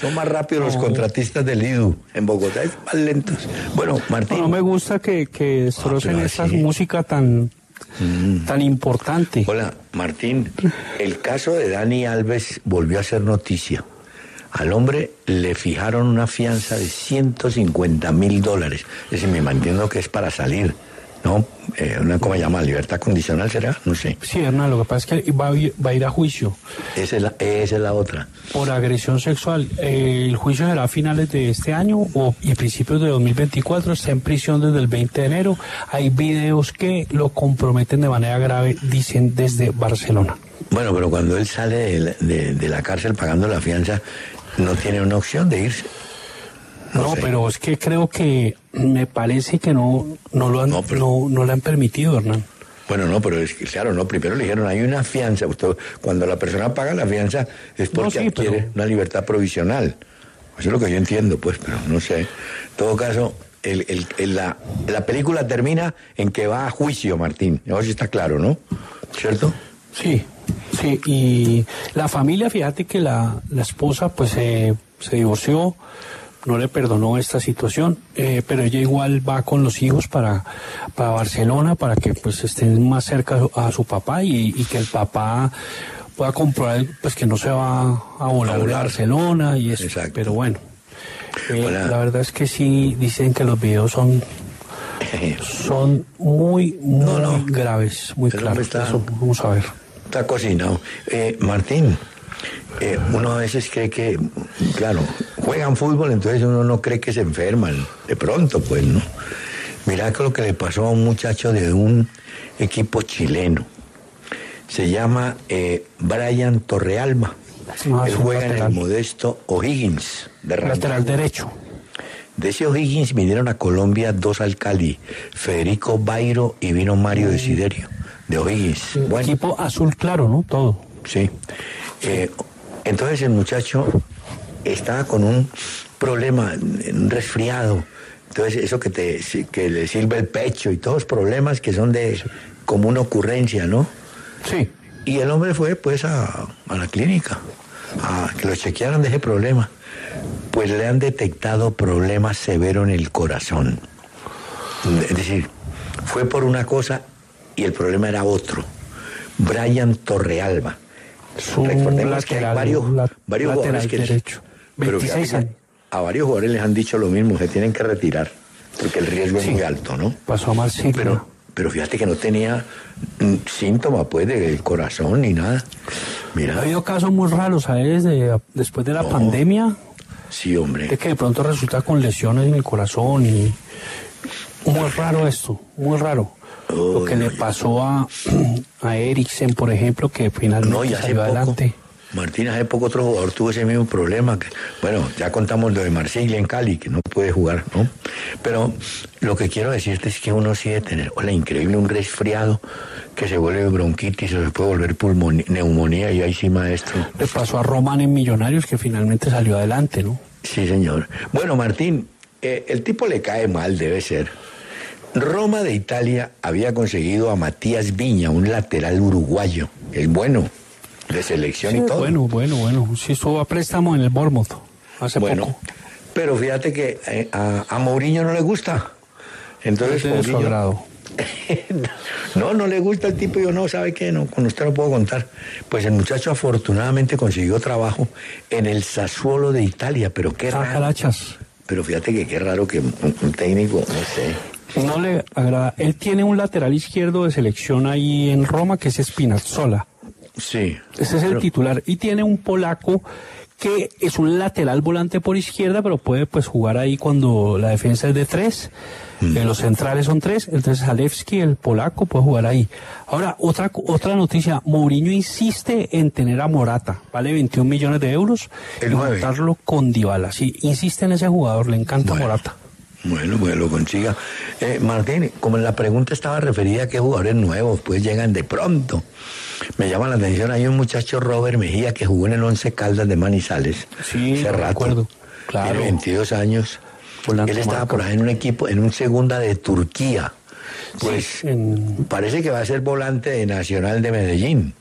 Son más rápidos los contratistas del IDU. En Bogotá es más lentos. Bueno, Martín. No me gusta que, que destrocen pero esa música tan, tan importante. Hola, Martín. El caso de Dani Alves volvió a ser noticia. Al hombre le fijaron una fianza de 150 mil dólares. Es decir, me mantiendo que es para salir, ¿no? Eh, una, ¿Cómo se llama? ¿Libertad condicional será? No sé. Sí, Hernán, lo que pasa es que va a ir, va a, ir a juicio Esa es la, esa es la otra. por agresión sexual. Eh, el juicio será a finales de este año o, y principios de 2024. Está en prisión desde el 20 de enero. Hay videos que lo comprometen de manera grave, dicen desde Barcelona. Bueno, pero cuando él sale de, la- de- de la cárcel pagando la fianza, no tiene una opción de irse. No, sé. pero es que creo que me parece que no, no lo han, no, no, le han permitido, Hernán. Bueno, no, pero es que, claro, no, primero le dijeron, hay una fianza, usted, cuando la persona paga la fianza es porque adquiere una libertad provisional. Eso es lo que yo entiendo, pues, pero no sé. En todo caso, el, el, la, la, película termina en que va a juicio, Martín. Eso sí está claro, ¿no? ¿Cierto? Sí, sí. Y la familia, fíjate que la, la esposa, pues, se divorció no le perdonó esta situación, eh, pero ella igual va con los hijos para, para Barcelona para que pues estén más cerca a su papá y, que el papá pueda comprobar pues que no se va a volar a Barcelona y eso. Pero bueno, eh, la verdad es que sí dicen que los videos son son muy muy graves, muy claros. vamos a ver. Está cocinado. Eh, Martín, eh, uno a veces cree que, claro, juegan fútbol, entonces uno no cree que se enferman. De pronto, pues, ¿no? Mirá que lo que le pasó a un muchacho de un equipo chileno. Se llama eh, Brian Torrealba. Él juega en el modesto O'Higgins de Lateral derecho. De ese O'Higgins vinieron a Colombia dos alcaldes, Federico Bairo y vino Mario Desiderio, de O'Higgins. Bueno, equipo azul claro, ¿no? Todo. Sí. Eh, entonces el muchacho estaba con un problema, un resfriado. Entonces eso que, te, que le sirve el pecho y todos los problemas que son de como una ocurrencia, ¿no? Sí. Y el hombre fue pues a, la clínica, a que lo chequearan de ese problema. Pues le han detectado problemas severos en el corazón. Es decir, fue por una cosa y el problema era otro. Brian Torrealba Recordemos que hay varios, varios jugadores que derecho. pero a varios jugadores les han dicho lo mismo, se tienen que retirar, porque el riesgo es muy alto, ¿no? Pasó mal sí. Pero, pero fíjate que no tenía mm, síntomas pues del corazón ni nada. Mira. Ha habido casos muy raros, ¿sabes? De, después de la pandemia. Sí, hombre. De que de pronto resulta con lesiones en el corazón y muy raro esto, muy raro lo que le pasó a, a Eriksen, por ejemplo, que finalmente no, salió adelante. Martín, hace poco otro jugador tuvo ese mismo problema. Que, bueno, ya contamos lo de Marsella en Cali, que no puede jugar, ¿no? Pero lo que quiero decirte es que uno sí debe tener, hola, increíble, un resfriado que se vuelve bronquitis o se puede volver pulmonía, neumonía y ahí sí, maestro. Le pasó a Roman en Millonarios, que finalmente salió adelante, ¿no? Sí, señor. Bueno, Martín, eh, el tipo le cae mal, debe ser. Roma de Italia había conseguido a Matías Viña, un lateral uruguayo, el bueno, de selección y todo. Bueno, bueno, bueno. Sí, estuvo a préstamo en el Bournemouth hace bueno, poco. Pero fíjate que eh, a, a, Mourinho no le gusta. Entonces, Mourinho. no, no le gusta el tipo. Yo no, ¿sabe qué? No, con usted lo puedo contar. Pues el muchacho afortunadamente consiguió trabajo en el Sassuolo de Italia, pero qué ah, raro. Pero fíjate que qué raro que un técnico, no sé no le agrada. Él tiene un lateral izquierdo de selección ahí en Roma que es Spinazzola. Sí. Ese es el titular. Y tiene un polaco que es un lateral volante por izquierda, pero puede pues jugar ahí cuando la defensa es de tres. Mm. Eh, los centrales son tres, entonces Zalewski, el polaco, puede jugar ahí. Ahora, otra, otra noticia, Mourinho insiste en tener a Morata, vale 21 millones de euros, y montarlo con Dybala. Sí, insiste en ese jugador, le encanta Morata. Bueno, pues lo consiga. Eh, Martín, como la pregunta estaba referida a qué jugadores nuevos, pues llegan de pronto. Me llama la atención, hay un muchacho Robert Mejía que jugó en el Once Caldas de Manizales. Sí, hace rato. Claro. Tiene 22 años. Él estaba por ahí en un equipo, en un segunda de Turquía. Pues parece que va a ser volante de Nacional de Medellín.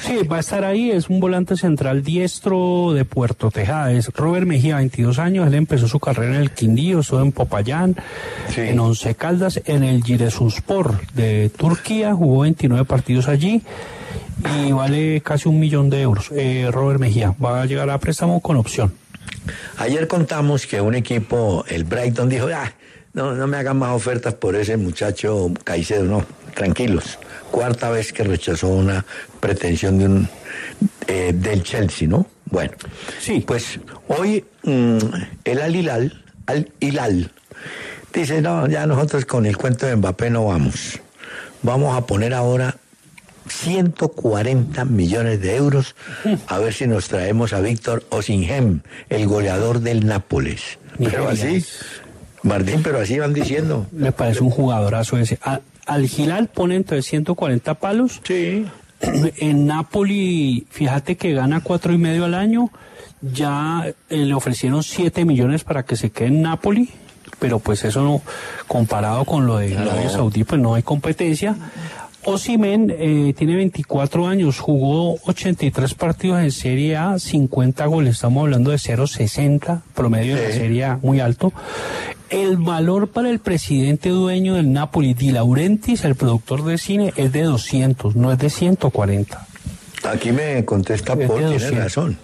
Sí, va a estar ahí, es un volante central diestro de Puerto Tejada, es Robert Mejía, 22 años, él empezó su carrera en el Quindío, estuvo en Popayán, en Once Caldas, en el Giresunspor de Turquía, jugó 29 partidos allí y vale casi un millón de euros. Eh, Robert Mejía va a llegar a préstamo con opción. Ayer contamos que un equipo, el Brighton, dijo, ah, no, no me hagan más ofertas por ese muchacho Caicedo, no, tranquilos cuarta vez que rechazó una pretensión de un eh, del Chelsea, ¿no? Bueno, sí. Pues hoy mm, el Al Hilal, Al Hilal, dice, no, ya nosotros con el cuento de Mbappé no vamos. Vamos a poner ahora 140 millones de euros a ver si nos traemos a Víctor Osinhem, el goleador del Nápoles. Pero así, Martín, pero así van diciendo. Me parece un jugadorazo ese. A- al Gilal pone entonces 140 palos. Sí. En Napoli, fíjate que gana cuatro y medio al año. Ya eh, le ofrecieron 7 millones para que se quede en Napoli. Pero pues eso no, comparado con lo de Arabia Saudí, pues no hay competencia. Osimen eh, tiene 24 años, jugó 83 partidos en Serie A, 50 goles, estamos hablando de 0,60, promedio de la Sí. Serie A muy alto. El valor para el presidente dueño del Napoli, Di Laurentiis, el productor de cine, es de 200, no es de 140. Aquí me contesta Es de Paul, tiene 200. razón.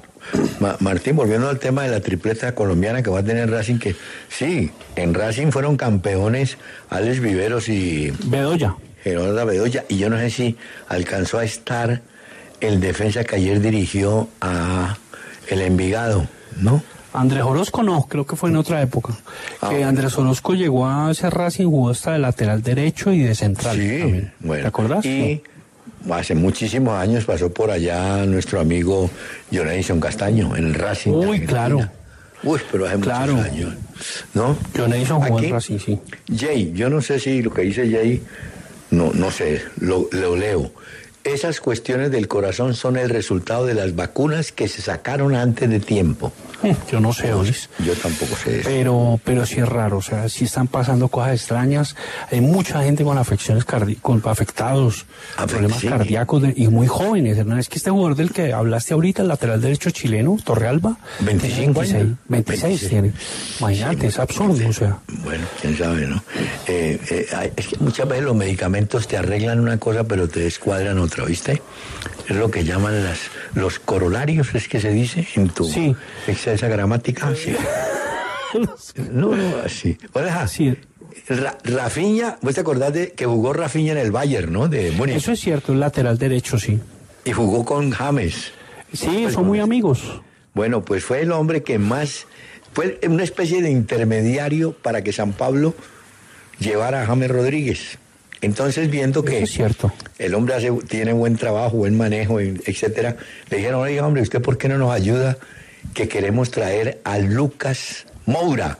Ma- Martín, volviendo al tema de la tripleta colombiana que va a tener Racing, que sí, en Racing fueron campeones Alex Viveros y Bedoya. Gerardo Bedoya, y yo no sé si alcanzó a estar el defensa que ayer dirigió a el Envigado, ¿no? Andrés Orozco no, creo que fue en otra época. Ah, que. Andrés Orozco llegó a ese Racing, jugó hasta de lateral derecho y de central Sí, también. bueno. ¿Te acordás? Y hace muchísimos años pasó por allá nuestro amigo Jonathan Castaño en el Racing. Uy, claro. Uy, pero hace Claro. muchos años. ¿No? Edison jugó Aquí, en Racing, sí. Jay, yo no sé si lo que dice Jay, no, no sé, lo, lo leo. Esas cuestiones del corazón son el resultado de las vacunas que se sacaron antes de tiempo. Yo no sé, Olis. Yo tampoco sé eso. Pero, pero sí es raro, o sea, sí están pasando cosas extrañas. Hay mucha gente con afecciones con afectados, Afec- problemas sí. cardíacos de- y muy jóvenes. Hermano, es que este jugador del que hablaste ahorita, el lateral derecho chileno, Torrealba, 25 26, años. 26 26. tiene. Imagínate, Sí, es absurdo, o sea. Bueno, quién sabe, ¿no? Eh, eh, es que muchas veces los medicamentos te arreglan una cosa, pero te descuadran otra, ¿viste? Es lo que llaman las, los corolarios, es que se dice en tu Sí. esa gramática. Sí. No, no, así. Hola, Sí. Ra- Rafinha, ¿vos te acordás de que jugó Rafinha en el Bayern, ¿no? De Múnich. Eso es cierto, el lateral derecho, sí. Y jugó con James. Sí, son muy amigos. Bueno, pues fue el hombre que más, fue una especie de intermediario para que San Pablo llevara a James Rodríguez. Entonces, viendo que es cierto. el hombre hace- tiene buen trabajo, buen manejo, etcétera, le dijeron, oiga, hombre, ¿usted por qué no nos ayuda? Que queremos traer a Lucas Moura,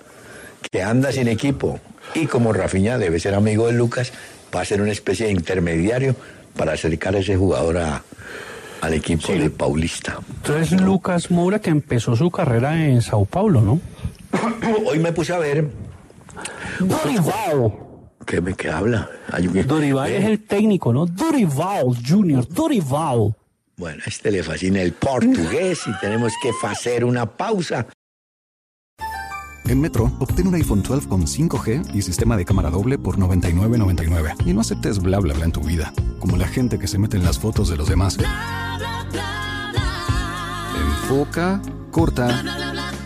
que anda sin equipo. Y como Rafinha debe ser amigo de Lucas, va a ser una especie de intermediario para acercar a ese jugador a- al equipo de Paulista. Entonces, Lucas Moura, que empezó su carrera en Sao Paulo, ¿no? Hoy me puse a ver. Dorival. ¿Qué me qué habla? Dorival ve. es el técnico, ¿no? Dorival Junior, Dorival. Bueno, a este le fascina el portugués y tenemos que hacer una pausa. En Metro, obtén un iPhone 12 con 5G y sistema de cámara doble por $99.99. Y no aceptes bla bla bla en tu vida, como la gente que se mete en las fotos de los demás. Enfoca, corta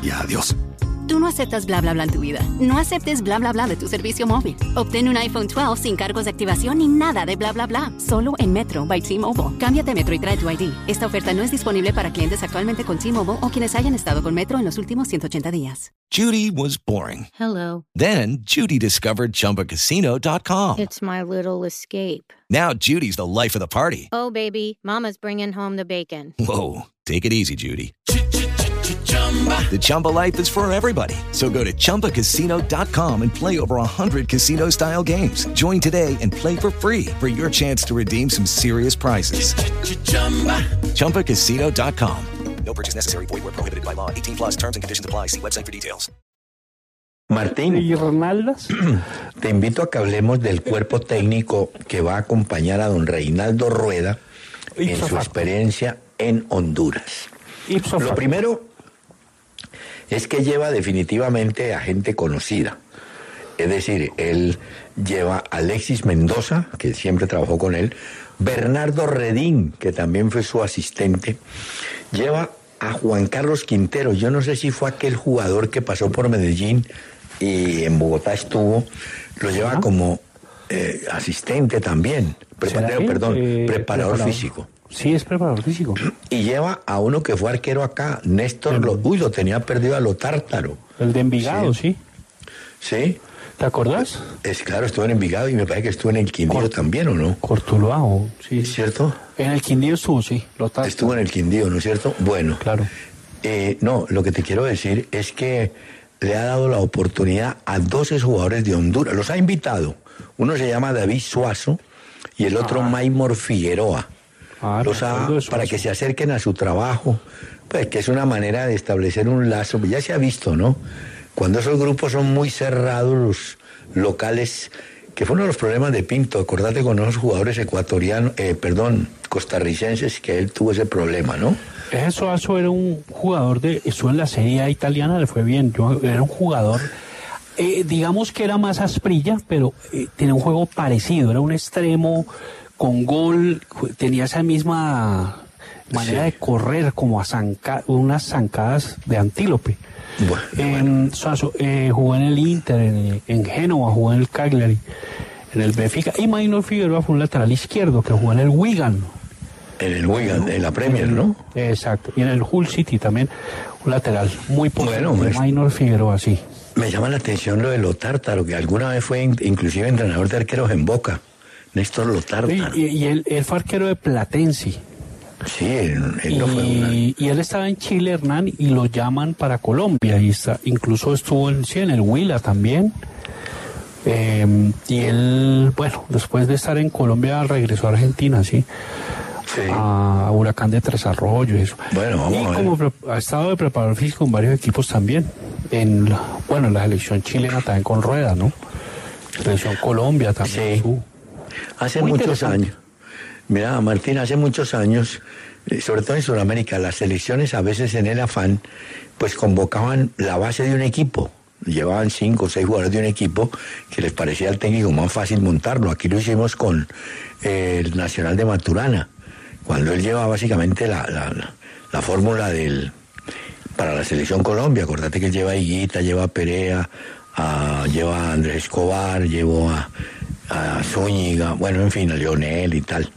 y adiós. Tú no aceptas bla bla bla en tu vida. No aceptes bla bla bla de tu servicio móvil. Obtén un iPhone 12 sin cargos de activación ni nada de bla bla bla. Solo en Metro by T-Mobile. Cámbiate a Metro y trae tu ID. Esta oferta no es disponible para clientes actualmente con T-Mobile o quienes hayan estado con Metro en los últimos 180 días. Judy was boring. Hello. Then Judy discovered ChumbaCasino.com. It's my little escape. Now Judy's the life of the party. Oh, baby, Mama's bringing home the bacon. Whoa, take it easy, Judy. The Chumba life is for everybody. So go to ChumbaCasino.com and play over 100 casino style games. Join today and play for free for your chance to redeem some serious prizes. ChumbaCasino.com. No purchase necessary. Void where prohibited by law. 18 plus terms and conditions apply. See website for details. Martín, ¿Y Ronaldas? te invito a que hablemos del cuerpo técnico que va a acompañar a don Reinaldo Rueda en su experiencia en Honduras. Lo primero es que lleva definitivamente a gente conocida. Es decir, él lleva a Alexis Mendoza, que siempre trabajó con él, Bernardo Redín, que también fue su asistente, lleva a Juan Carlos Quintero. Yo no sé si fue aquel jugador que pasó por Medellín y en Bogotá estuvo, lo lleva como eh, asistente también, perdón, Eh, preparador físico. Sí, es preparador físico. Y lleva a uno que fue arquero acá, Néstor, lo, uy, lo tenía perdido a lo tártaro. El de Envigado, sí. ¿Sí? ¿Te acordás? Es claro, estuvo en Envigado y me parece que estuvo en el Quindío también, ¿o no? Cortuluá, o- sí. ¿Es cierto? En el Quindío estuvo, sí. Lo tasto. Estuvo en el Quindío, ¿no es cierto? Bueno, Claro. eh, no, lo que te quiero decir es que le ha dado la oportunidad a 12 jugadores de Honduras. Los ha invitado. Uno se llama David Suazo y el otro Maymor Figueroa. Ah, Los ha- eso, para eso. que se acerquen a su trabajo, pues que es una manera de establecer un lazo. Ya se ha visto, ¿no? Cuando esos grupos son muy cerrados, los locales, que fue uno de los problemas de Pinto, acordate con esos jugadores ecuatorianos, eh, perdón, costarricenses, que él tuvo ese problema, ¿no? Ese Suazo era un jugador de, estuvo en la Serie A italiana, le fue bien. Yo, era un jugador, eh, digamos que era más asprilla, pero eh, tenía un juego parecido. Era un extremo con gol, tenía esa misma manera de correr, como a zanca- unas zancadas de antílope. En Suazo, eh, jugó en el Inter, en, en Génova, jugó en el Cagliari, en el Benfica. Y Maynor Figueroa fue un lateral izquierdo que jugó en el Wigan. En el Wigan, en la Premier, ¿no? Exacto. Y en el Hull City también, un lateral muy potente. Bueno, Maynor Figueroa, sí. Me llama la atención lo de Lotártaro, que alguna vez fue in- inclusive entrenador de arqueros en Boca. Néstor Lotártaro. Y, y él, él fue arquero de Platense. Sí, él, él no fue una... Y, él estaba en Chile, Hernán, y lo llaman para Colombia. Y está, incluso estuvo en, sí, en el Huila también. Eh, y él, bueno, después de estar en Colombia, regresó a Argentina, sí. A Huracán de Tres Arroyos. Eso. Bueno, vamos y a ver. como ha estado de preparador físico en varios equipos también. En, la- bueno, en la selección chilena también con Rueda, ¿no? Selección Colombia también. estuvo. Hace Muy muchos años. Mira, Martín, hace muchos años, eh, sobre todo en Sudamérica, las selecciones a veces en el afán, pues convocaban la base de un equipo. Llevaban cinco o seis jugadores de un equipo que les parecía al técnico más fácil montarlo. Aquí lo hicimos con eh, el Nacional de Maturana, cuando él lleva básicamente la, la, la- la fórmula del para la selección Colombia. Acordate que él lleva a Higuita, lleva a Perea, a- lleva a Andrés Escobar, llevó a, a Zúñiga, bueno, en fin, a Leonel y tal,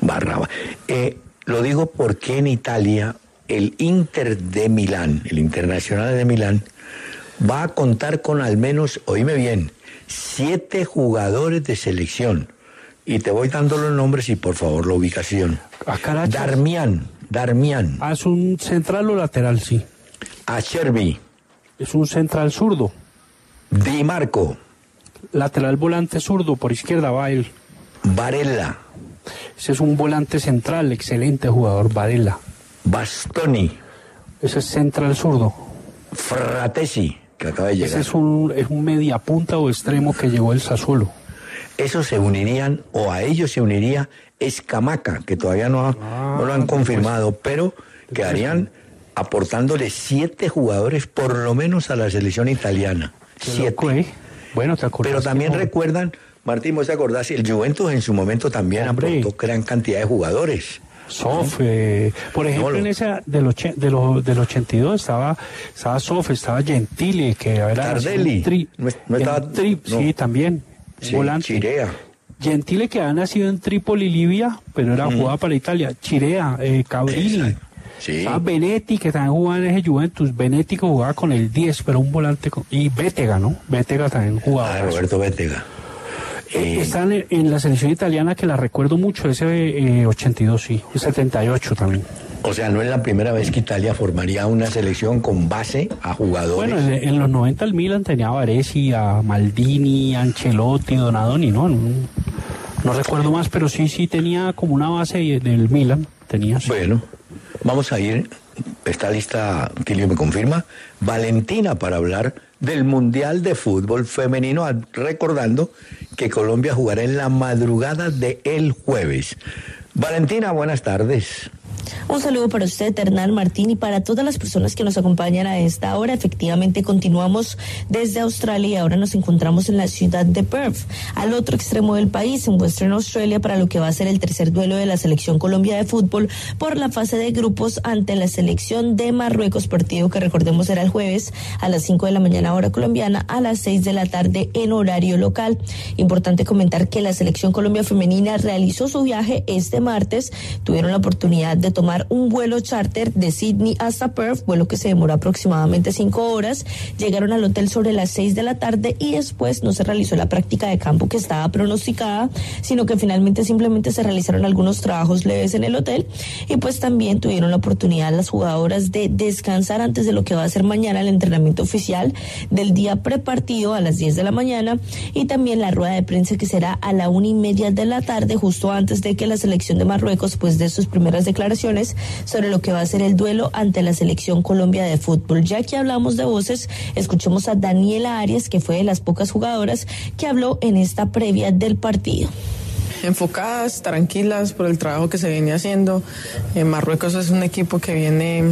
Barraba. Eh, lo digo porque en Italia el Inter de Milán, el Internacional de Milán, va a contar con al menos, oíme bien, siete jugadores de selección. Y te voy dando los nombres y por favor la ubicación. Darmian, Darmian. Ah, es un central o lateral, sí. Acerbi. Es un central zurdo. Di Marco. Lateral volante zurdo, por izquierda va él. Varela. Ese es un volante central, excelente jugador, Varela. Bastoni. Ese es central zurdo. Fratesi, que acaba de llegar. Ese es un, es un media punta o extremo que llegó el Sassuolo. Esos se unirían, o a ellos se uniría Escamaca, que todavía no, ha- no lo han confirmado, pero quedarían aportándole siete jugadores por lo menos a la selección italiana. Siete. Bueno, te acuerdas. Pero también que recuerdan, Martín, ¿vos te acordás? El Juventus en su momento también aportó gran cantidad de jugadores. Sof, eh, por ejemplo, en esa del, oche- de lo- del 82 estaba, estaba Sof, estaba Gentile, que era Tardelli. tri- No no estaba- tri- no. Sí, también. Sí, volante. Chirea. Gentile, que había nacido en Trípoli, Libia, pero era Ujú. jugaba para Italia. Chirea, eh, Cabrini. Sí. Estaba Benetti, que también jugaba en ese Juventus. Benetti que jugaba con el 10, pero un volante. con- y Bétega, ¿no? Bétega también jugaba. Ah, Roberto Bétega. Eh, están en, en la selección italiana que la recuerdo mucho, ese eh, 82, sí, el 78 también. O sea, no es la primera vez que Italia formaría una selección con base a jugadores. Bueno, en, en los 90 el Milan tenía a Varesi, a Maldini, Ancelotti, Donadoni, ¿no? No, no recuerdo más, pero sí, sí tenía como una base del Milan. Tenía, sí. Bueno, vamos a ir, está lista, Tilio me confirma, Valentina para hablar del Mundial de Fútbol Femenino, recordando que Colombia jugará en la madrugada de el jueves. Valentina, buenas tardes. Un saludo para usted, Hernán Martín, y para todas las personas que nos acompañan a esta hora. Efectivamente, continuamos desde Australia y ahora nos encontramos en la ciudad de Perth, al otro extremo del país, en Western Australia, para lo que va a ser el tercer duelo de la selección Colombia de fútbol por la fase de grupos ante la selección de Marruecos, partido que recordemos era el jueves a las 5 de la mañana hora colombiana, a las 6 de la tarde en horario local. Importante comentar que la selección Colombia femenina realizó su viaje este martes, tuvieron la oportunidad de tomar un vuelo charter de Sydney hasta Perth, vuelo que se demoró aproximadamente cinco horas. Llegaron al hotel sobre las seis de la tarde y después no se realizó la práctica de campo que estaba pronosticada, sino que finalmente simplemente se realizaron algunos trabajos leves en el hotel y pues también tuvieron la oportunidad las jugadoras de descansar antes de lo que va a ser mañana el entrenamiento oficial del día prepartido a las 10 de la mañana y también la rueda de prensa que será a la una y media de la tarde justo antes de que la selección de Marruecos pues dé sus primeras declaraciones sobre lo que va a ser el duelo ante la selección Colombia de fútbol. Ya que hablamos de voces, escuchemos a Daniela Arias que fue de las pocas jugadoras que habló en esta previa del partido enfocadas, tranquilas por el trabajo que se viene haciendo. Eh, Marruecos es un equipo que viene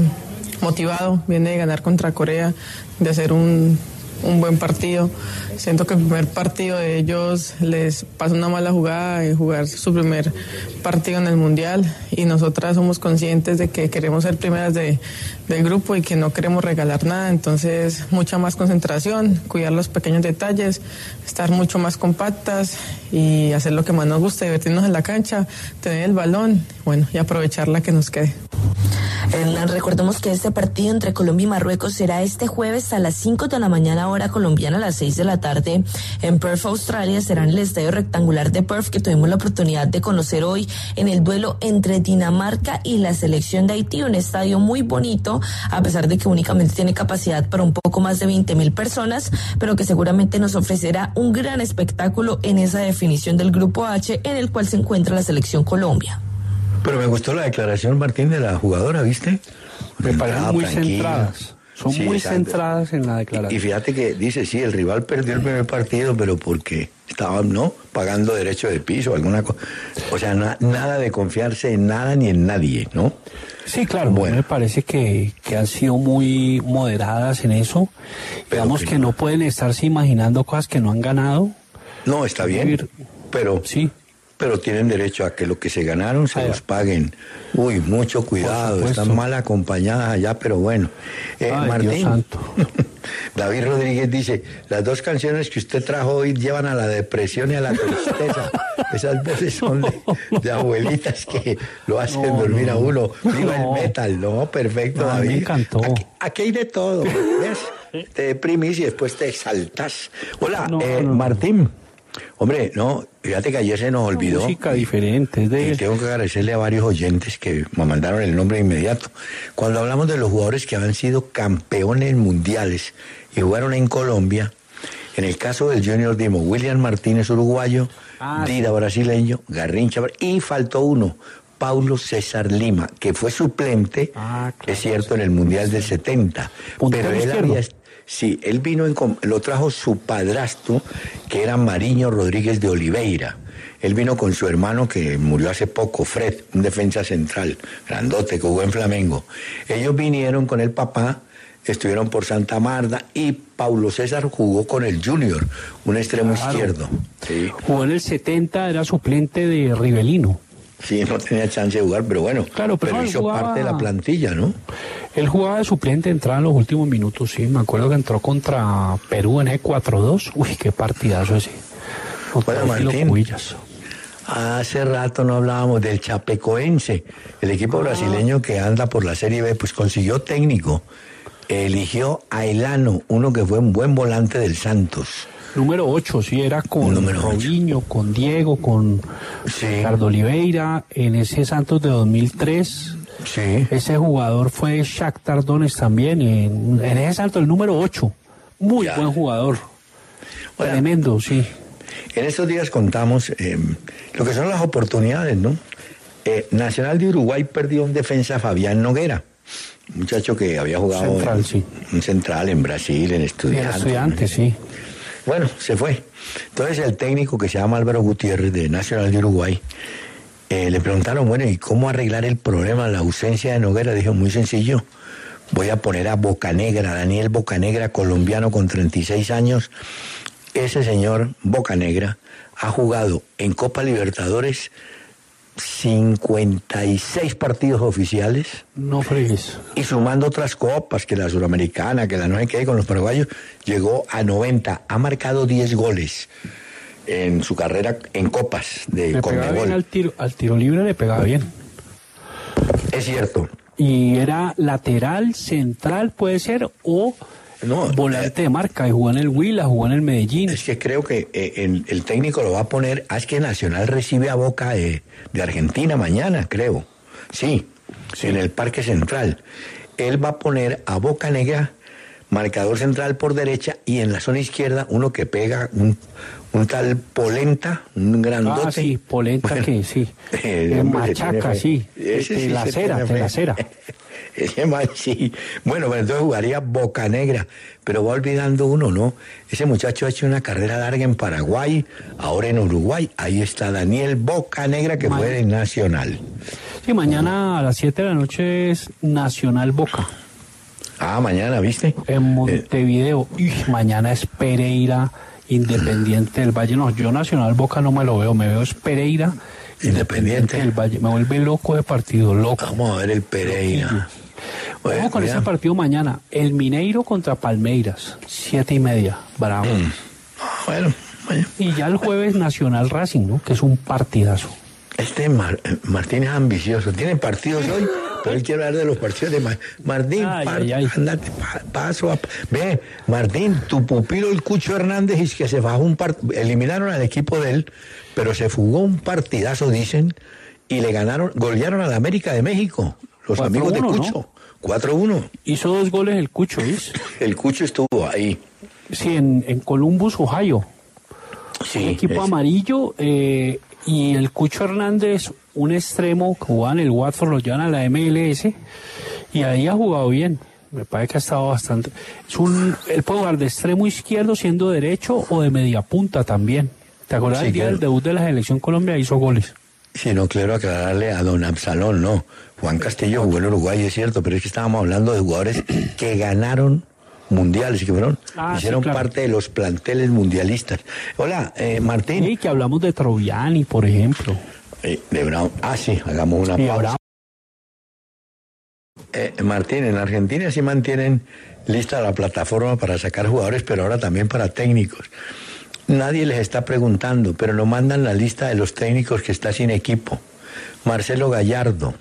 motivado, viene de ganar contra Corea, de hacer un un buen partido. Siento que el primer partido de ellos les pasa una mala jugada y jugar su primer partido en el Mundial y nosotras somos conscientes de que queremos ser primeras de, del grupo y que no queremos regalar nada, entonces mucha más concentración, cuidar los pequeños detalles, estar mucho más compactas y hacer lo que más nos gusta, divertirnos en la cancha, tener el balón, bueno, y aprovechar la que nos quede. Recordemos que este partido entre Colombia y Marruecos será este jueves a las 5 de la mañana hora colombiana a las 6 de la tarde en Perth, Australia. Será en el estadio rectangular de Perth que tuvimos la oportunidad de conocer hoy en el duelo entre Dinamarca y la selección de Haití. Un estadio muy bonito, a pesar de que únicamente tiene capacidad para un poco más de 20 mil personas, pero que seguramente nos ofrecerá un gran espectáculo en esa definición del grupo H en el cual se encuentra la selección Colombia. Pero me gustó la declaración, Martín, de la jugadora, ¿viste? Me parecen muy centradas. Son muy centradas en la declaración. Y fíjate que dice, sí, el rival perdió el primer partido, pero porque estaban, ¿no? Pagando derecho de piso, alguna cosa. O sea, nada de confiarse en nada ni en nadie, ¿no? Sí, claro. Bueno. Me parece que, que han sido muy moderadas en eso. Digamos que, no. pueden estarse imaginando cosas que no han ganado. No, está bien. Pero sí pero tienen derecho a que lo que se ganaron se los paguen. Uy, mucho cuidado, están mal acompañadas allá, pero bueno. Eh, Martín, David Rodríguez dice, las dos canciones que usted trajo hoy llevan a la depresión y a la tristeza. Esas voces son de, abuelitas que lo hacen dormir a uno. Viva el metal, ¿no? Perfecto, David. Me encantó. Aquí, hay de todo, ¿ves? Te deprimís y después te exaltas. Hola, eh, Martín. Hombre, no, fíjate que ayer se nos olvidó. Música diferente. De... Y tengo que agradecerle a varios oyentes que me mandaron el nombre inmediato. Cuando hablamos de los jugadores que han sido campeones mundiales y jugaron en Colombia, en el caso del Junior Dimo, William Martínez, uruguayo, ah, Dida, brasileño, Garrincha, y faltó uno, Paulo César Lima, que fue suplente, ah, es cierto, en el Mundial del 70. Pero él había, Sí, él vino, en, lo trajo su padrastro, que era Mariño Rodríguez de Oliveira. Él vino con su hermano que murió hace poco, Fred, un defensa central, grandote, que jugó en Flamengo. Ellos vinieron con el papá, estuvieron por Santa Marta y Paulo César jugó con el Junior, un extremo izquierdo. Jugó en el 70, era suplente de Rivelino. Sí, no tenía chance de jugar, pero bueno, claro, pero, hizo parte de la plantilla, ¿no? Él jugaba de suplente, entraba en los últimos minutos, sí. Me acuerdo que entró contra Perú en el 4-2. Uy, qué partidazo ese. Bueno, Martín, hace rato no hablábamos del Chapecoense, el equipo ah. brasileño que anda por la Serie B, pues consiguió técnico. Eligió a Elano, uno que fue un buen volante del Santos. Número 8, sí, era con Robinho, con Diego, con Ricardo Oliveira, en ese Santos de 2003 Sí. Ese jugador fue Shakhtar Donetsk también, en, en ese salto, el número 8. Muy buen jugador. Tremendo, sí. En estos días contamos eh, lo que son las oportunidades, ¿no? Eh, Nacional de Uruguay perdió un defensa Fabián Noguera, un muchacho que había jugado central, sí. un central en Brasil, en Estudiantes. Estudiantes, sí. Bueno, se fue. Entonces el técnico que se llama Álvaro Gutiérrez de Nacional de Uruguay eh, le preguntaron, bueno, ¿y cómo arreglar el problema, la ausencia de Noguera? Dijo, muy sencillo, voy a poner a Bocanegra, Daniel Bocanegra, colombiano con 36 años. Ese señor Bocanegra ha jugado en Copa Libertadores 56 partidos oficiales. No fregues. Y sumando otras copas, que la suramericana, que la no hay que con los paraguayos, llegó a 90. Ha marcado 10 goles en su carrera en copas de le al tiro, al tiro libre le pegaba bien. Es cierto. Y era lateral, central, puede ser, o volante de marca. Y jugó en el Huila, jugó en el Medellín. Es que creo que eh, el, el técnico lo va a poner. Ah, es que Nacional recibe a Boca de, de Argentina mañana, creo. Sí, en el Parque Central. Él va a poner a Boca Negra, marcador central por derecha, y en la zona izquierda uno que pega un, un tal Polenta, un grandote. Ah, sí, Polenta Bueno, que sí. el Eh, machaca, sí. Ese De sí la tiene de la acera. Ese man sí. Bueno, pero entonces jugaría Boca Negra. Pero va olvidando uno, ¿no? Ese muchacho ha hecho una carrera larga en Paraguay, ahora en Uruguay. Ahí está Daniel Boca Negra, que fue de Nacional. Sí, mañana a las 7 de la noche es Nacional Boca. Ah, mañana, ¿viste? En Montevideo. Y mañana es Pereira, Independiente del Valle. No, yo Nacional Boca no me lo veo, me veo es Pereira, Independiente del Valle. Me vuelve loco de partido, loco. Vamos a ver el Pereira. Vamos con ese partido mañana. El Mineiro contra Palmeiras, siete y media. Bravo. Mm. Bueno, Y ya el jueves Nacional Racing, ¿no? Que es un partidazo. Este Mar- eh, Martín es ambicioso. Tiene partidos hoy, pero él quiere hablar de los partidos de Ma- Martín. Ay, par- ay, ay. Andate pa- paso a Ve, Martín, tu pupilo el Cucho Hernández es que se bajó un part- eliminaron al equipo de él, pero se fugó un partidazo, dicen, y le ganaron, golearon a la América de México, los 4-1, amigos de ¿no? Cucho. 4-1. Hizo dos goles el Cucho, ¿ves? El Cucho estuvo ahí. Sí, en, en Columbus, Ohio. Sí, un equipo es- amarillo eh, y el Cucho Hernández, un extremo que jugaba en el Watford, lo llevan a la MLS y ahí ha jugado bien. Me parece que ha estado bastante. Es un, él puede jugar de extremo izquierdo siendo derecho o de media punta también. ¿Te acuerdas Sí, del día claro. del debut de la selección Colombia? Hizo goles. Sí, no quiero aclararle a don Absalón, no. Juan Castillo jugó en Uruguay, es cierto, pero es que estábamos hablando de jugadores que ganaron mundiales que fueron, Ah, sí, hicieron claro. parte de los planteles mundialistas. Hola, eh, Martín. Sí, que hablamos de Troviani, por ejemplo. Eh, de Brown. Ah, sí, hagamos una Y pausa. Brown. Eh, Martín, en Argentina sí mantienen lista la plataforma para sacar jugadores, pero ahora también para técnicos. Nadie les está preguntando, pero no mandan la lista de los técnicos que está sin equipo. Marcelo Gallardo,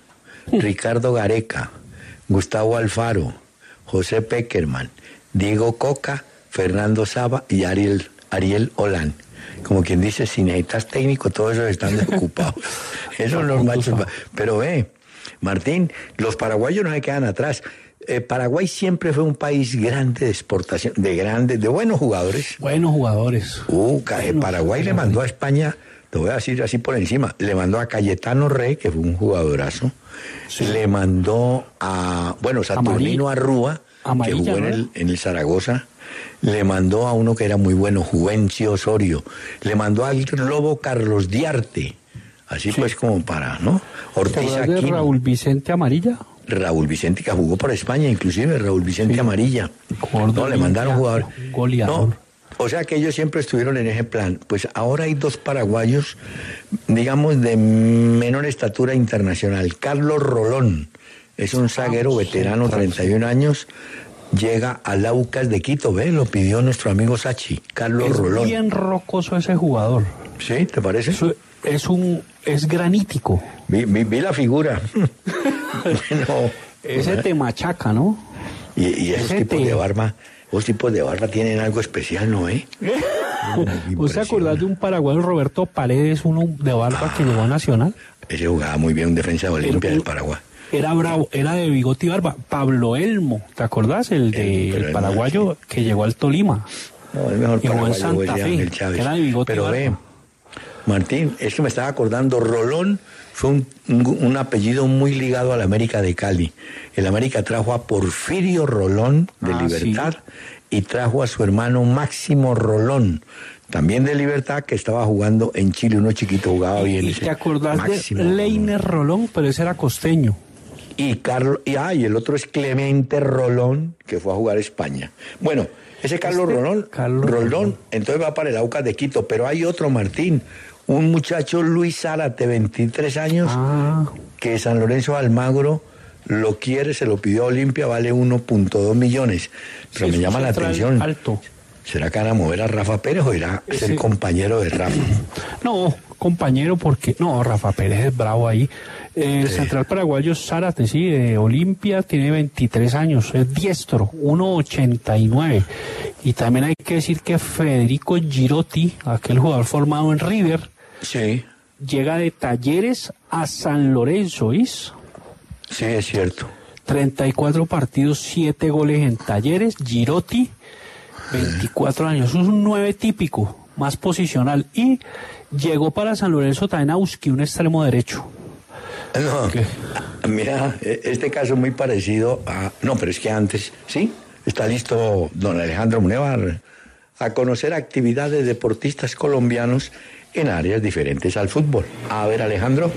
Ricardo Gareca, Gustavo Alfaro, José Peckerman, Diego Coca, Fernando Saba y Ariel, Ariel Olán. Como quien dice, si necesitas técnico, todos esos están desocupados. Esos son los machos. Pero ve, Martín, los paraguayos no se quedan atrás. Eh, Paraguay siempre fue un país grande de exportación, de grandes, de buenos jugadores. Buenos jugadores. Uh, Paraguay le mandó a España, te voy a decir así por encima, le mandó a Cayetano Rey, que fue un jugadorazo, le mandó a, bueno, Saturnino Arrúa, que jugó en el, en el Zaragoza, le mandó a uno que era muy bueno, Juvencio Osorio, le mandó al Lobo Carlos Diarte, así pues como para, ¿no? ¿Te Ortiz de. Raúl Vicente Amarilla? Raúl Vicente, que jugó por España, inclusive Raúl Vicente Amarilla. No, le mandaron jugadores. Goleador. No, o sea que ellos siempre estuvieron en ese plan. Pues ahora hay dos paraguayos, digamos, de menor estatura internacional. Carlos Rolón es un zaguero veterano, 31 años. Llega al Aucas de Quito, ¿ve? Lo pidió nuestro amigo Sachi, Carlos Es Rolón. bien rocoso ese jugador. ¿Sí? ¿Te parece? Es un es granítico. Vi, vi- vi la figura. Bueno, Ese te machaca, ¿no? Y, y esos Ese tipos te- de barba, esos tipos de barba tienen algo especial, ¿no, eh? ¿Vos te acordás de un paraguayo Roberto Paredes, uno de barba que llegó a Nacional? Ese jugaba muy bien, un defensa de Olimpia del Paraguay. Era bravo, era de bigote y barba. Pablo Elmo, ¿te acordás? El de el paraguayo que llegó al Tolima. No, el mejor Y paraguayo Santa Fe, Chávez. era de bigote y Pero barba. ve, Martín, es que me estaba acordando, Rolón fue un, un- un apellido muy ligado a la América de Cali. El América trajo a Porfirio Rolón de Ah, Libertad y trajo a su hermano Máximo Rolón, también de Libertad, que estaba jugando en Chile, uno chiquito jugaba bien. ¿Y ese te acordás Máximo de Leiner Rolón? Pero ese era costeño. Y Carlos y, ah, y el otro es Clemente Rolón que fue a jugar a España. Bueno, ese Carlos Este, Rolón, Rolón, entonces va para el Aucas de Quito, pero hay otro Martín, un muchacho Luis Zárate, 23 años, Ah. que San Lorenzo Almagro lo quiere, se lo pidió a Olimpia, vale 1.2 millones. Pero Sí, me llama la atención. Alto. ¿Será que van a mover a Rafa Pérez o irá a ser Sí. compañero de Rafa? No, compañero porque, no, Rafa Pérez es bravo ahí. El central paraguayo Zárate, sí, de Olimpia, tiene 23 años, es diestro, 1.89. Y también hay que decir que Federico Girotti, aquel jugador formado en River, Sí, llega de Talleres a San Lorenzo, ¿is? sí, es cierto. 34 partidos, 7 goles en Talleres, Girotti, 24 años, es un 9 típico, más posicional. Y llegó para San Lorenzo también a Uski, un extremo derecho. No, mira, e- este caso es muy parecido a... No, pero es que antes, ¿sí? Está listo don Alejandro Munevar a conocer actividades de deportistas colombianos en áreas diferentes al fútbol. A ver, Alejandro.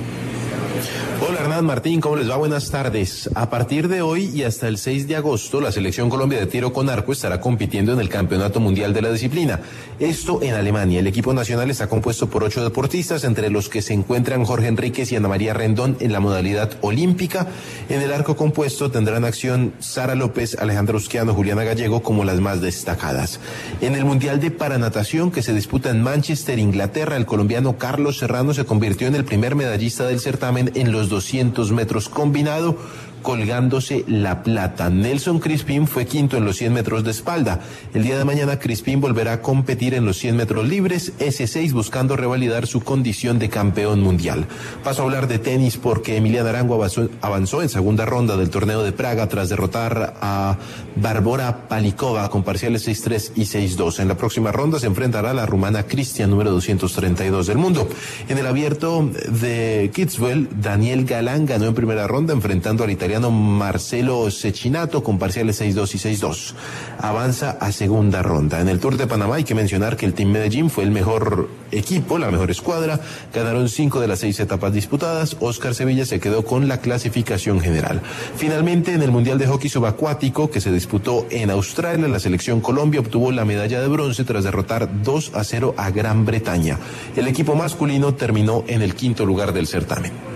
Hola Hernán Martín, ¿cómo les va? Buenas tardes. A partir de hoy y hasta el 6 de agosto, la Selección Colombia de Tiro con Arco estará compitiendo en el Campeonato Mundial de la Disciplina. Esto en Alemania. El equipo nacional está compuesto por ocho deportistas, entre los que se encuentran Jorge Enríquez y Ana María Rendón en la modalidad olímpica. En el arco compuesto tendrán acción Sara López, Alejandro Usquiano, Juliana Gallego como las más destacadas. En el Mundial de Paranatación que se disputa en Manchester, Inglaterra, el colombiano Carlos Serrano se convirtió en el primer medallista del certamen en los 200 metros combinado, colgándose la plata. Nelson Crispín fue quinto en los 100 metros de espalda. El día de mañana Crispín volverá a competir en los 100 metros libres, S6 buscando revalidar su condición de campeón mundial. Paso a hablar de tenis porque Emiliana Arango avanzó, en segunda ronda del torneo de Praga tras derrotar a Barbora Palikova con parciales 6-3 y 6-2. En la próxima ronda se enfrentará a la rumana Cristian número 232 del mundo. En el abierto de Kitzbühel, Daniel Galán ganó en primera ronda enfrentando al italiano Marcelo Cecchinato con parciales 6-2 y 6-2. Avanza a segunda ronda. En el Tour de Panamá hay que mencionar que el Team Medellín fue el mejor equipo, la mejor escuadra. Ganaron cinco de las seis etapas disputadas. Oscar Sevilla se quedó con la clasificación general. Finalmente, en el Mundial de Hockey Subacuático que se disputó en Australia, la selección Colombia obtuvo la medalla de bronce tras derrotar 2 a 0 a Gran Bretaña. El equipo masculino terminó en el quinto lugar del certamen.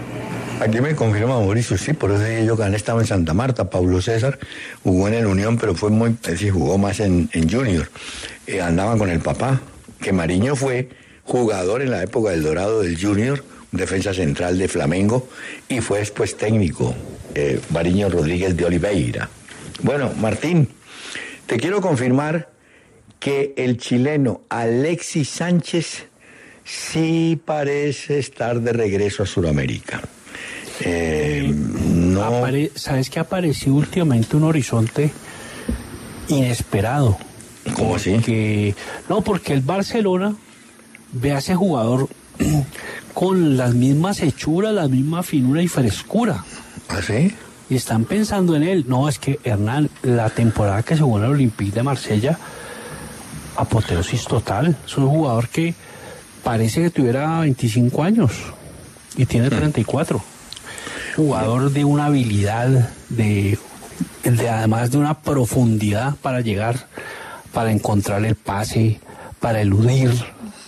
Aquí me confirma Mauricio, sí, por eso dije yo que estaba en Santa Marta. Pablo César jugó en el Unión, pero fue muy, es decir, jugó más en, Junior. Eh, andaban con el papá, que Mariño fue jugador en la época del Dorado del Junior, defensa central de Flamengo, y fue después técnico, eh, Mariño Rodríguez de Oliveira. Bueno, Martín, te quiero confirmar que el chileno Alexis Sánchez sí parece estar de regreso a Sudamérica. Eh, no. Apare- ¿Sabes que apareció últimamente un horizonte inesperado? ¿Cómo así? Que, no, porque el Barcelona ve a ese jugador con las mismas hechuras, la misma finura y frescura. ¿Ah, sí? Y están pensando en él. No, es que Hernán, la temporada que se jugó en el Olympique de Marsella, apoteosis total. Es un jugador que parece que tuviera 25 años y tiene 34. Jugador de una habilidad, de, de además de una profundidad para llegar, para encontrar el pase, para eludir.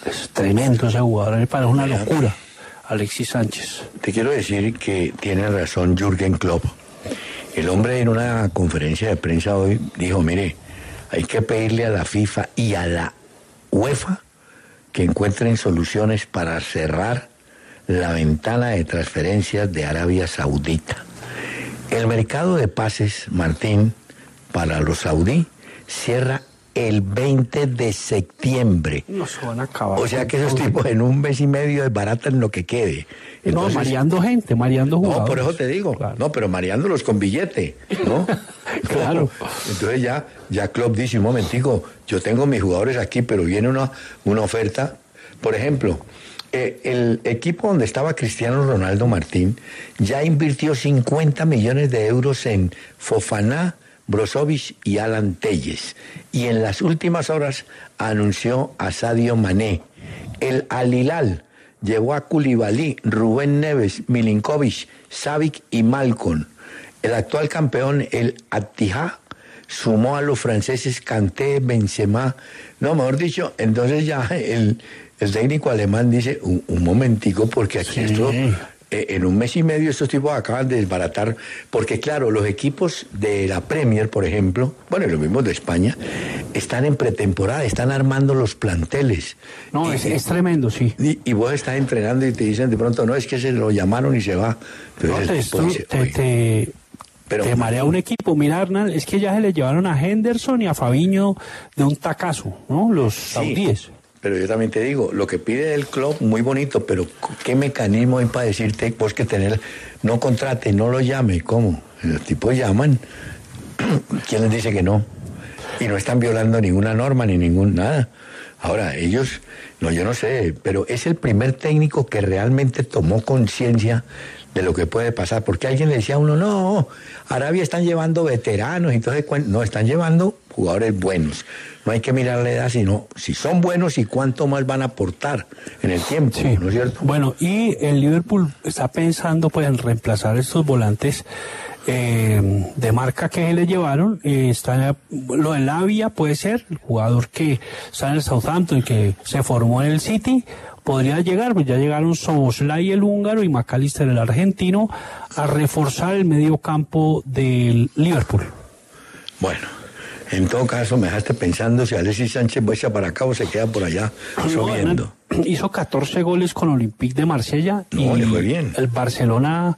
Es tremendo ese jugador, me parece una locura. Alexis Sánchez. Te quiero decir que tiene razón Jürgen Klopp. El hombre en una conferencia de prensa hoy dijo, mire, hay que pedirle a la FIFA y a la UEFA que encuentren soluciones para cerrar la ventana de transferencias de Arabia Saudita. El mercado de pases, Martín, para los saudí cierra el 20 de septiembre. No se van a acabar. O sea que esos tipos en un mes y medio desbaratan lo que quede. no, mareando gente, mareando jugadores. No, por eso te digo. No, pero mareándolos con billete, ¿no? claro. Entonces ya, ya Klopp dice, un momentico, yo tengo mis jugadores aquí, pero viene una, una oferta. Por ejemplo, eh, el equipo donde estaba Cristiano Ronaldo Martín ya invirtió 50 millones de euros en Fofaná, Brozovic y Alan Telles. Y en las últimas horas anunció a Sadio Mané. El Alilal llevó a Koulibaly, Rubén Neves, Milinkovic, Savic y Malcolm. El actual campeón, el Attijá, sumó a los franceses Kanté, Benzema. No, mejor dicho, entonces ya el, el técnico alemán dice, un, un momentico, porque aquí esto eh, en un mes y medio estos tipos acaban de desbaratar, porque claro, los equipos de la Premier, por ejemplo, bueno, y los mismos de España, están en pretemporada, están armando los planteles. No, es, es tremendo, sí. Y, y vos estás entrenando y te dicen de pronto, no, es que se lo llamaron y se va. No, esto- dice, te- "Oye, te- pero te marea un equipo. Mira, Hernán, es que ya se le llevaron a Henderson y a Fabiño de un tacazo, ¿no? Los saudíes. Pero yo también te digo, lo que pide el club, muy bonito, pero ¿qué mecanismo hay para decirte vos que tener, no contrate, no lo llame? ¿Cómo? Los tipos llaman. ¿Quién les dice que no? Y no están violando ninguna norma ni ningún nada. Ahora, ellos, no, yo no sé, pero es el primer técnico que realmente tomó conciencia de lo que puede pasar. Porque alguien le decía a uno, no, Arabia están llevando veteranos, entonces no, están llevando jugadores buenos. No hay que mirar la edad, sino si son buenos y cuánto más van a aportar en el tiempo, ¿no es cierto? Bueno, y el Liverpool está pensando pues en reemplazar estos volantes eh, de marca que le llevaron. Eh, está lo de Lavia puede ser, el jugador que está en el Southampton, que se formó en el City, podría llegar, pues ya llegaron Soboslai el húngaro y McAllister el argentino a reforzar el medio campo del Liverpool. Bueno, en todo caso me dejaste pensando si Alexis Sánchez echar para acá o se queda por allá No, subiendo. Hizo 14 goles con Olympique de Marsella No, y le fue bien. el Barcelona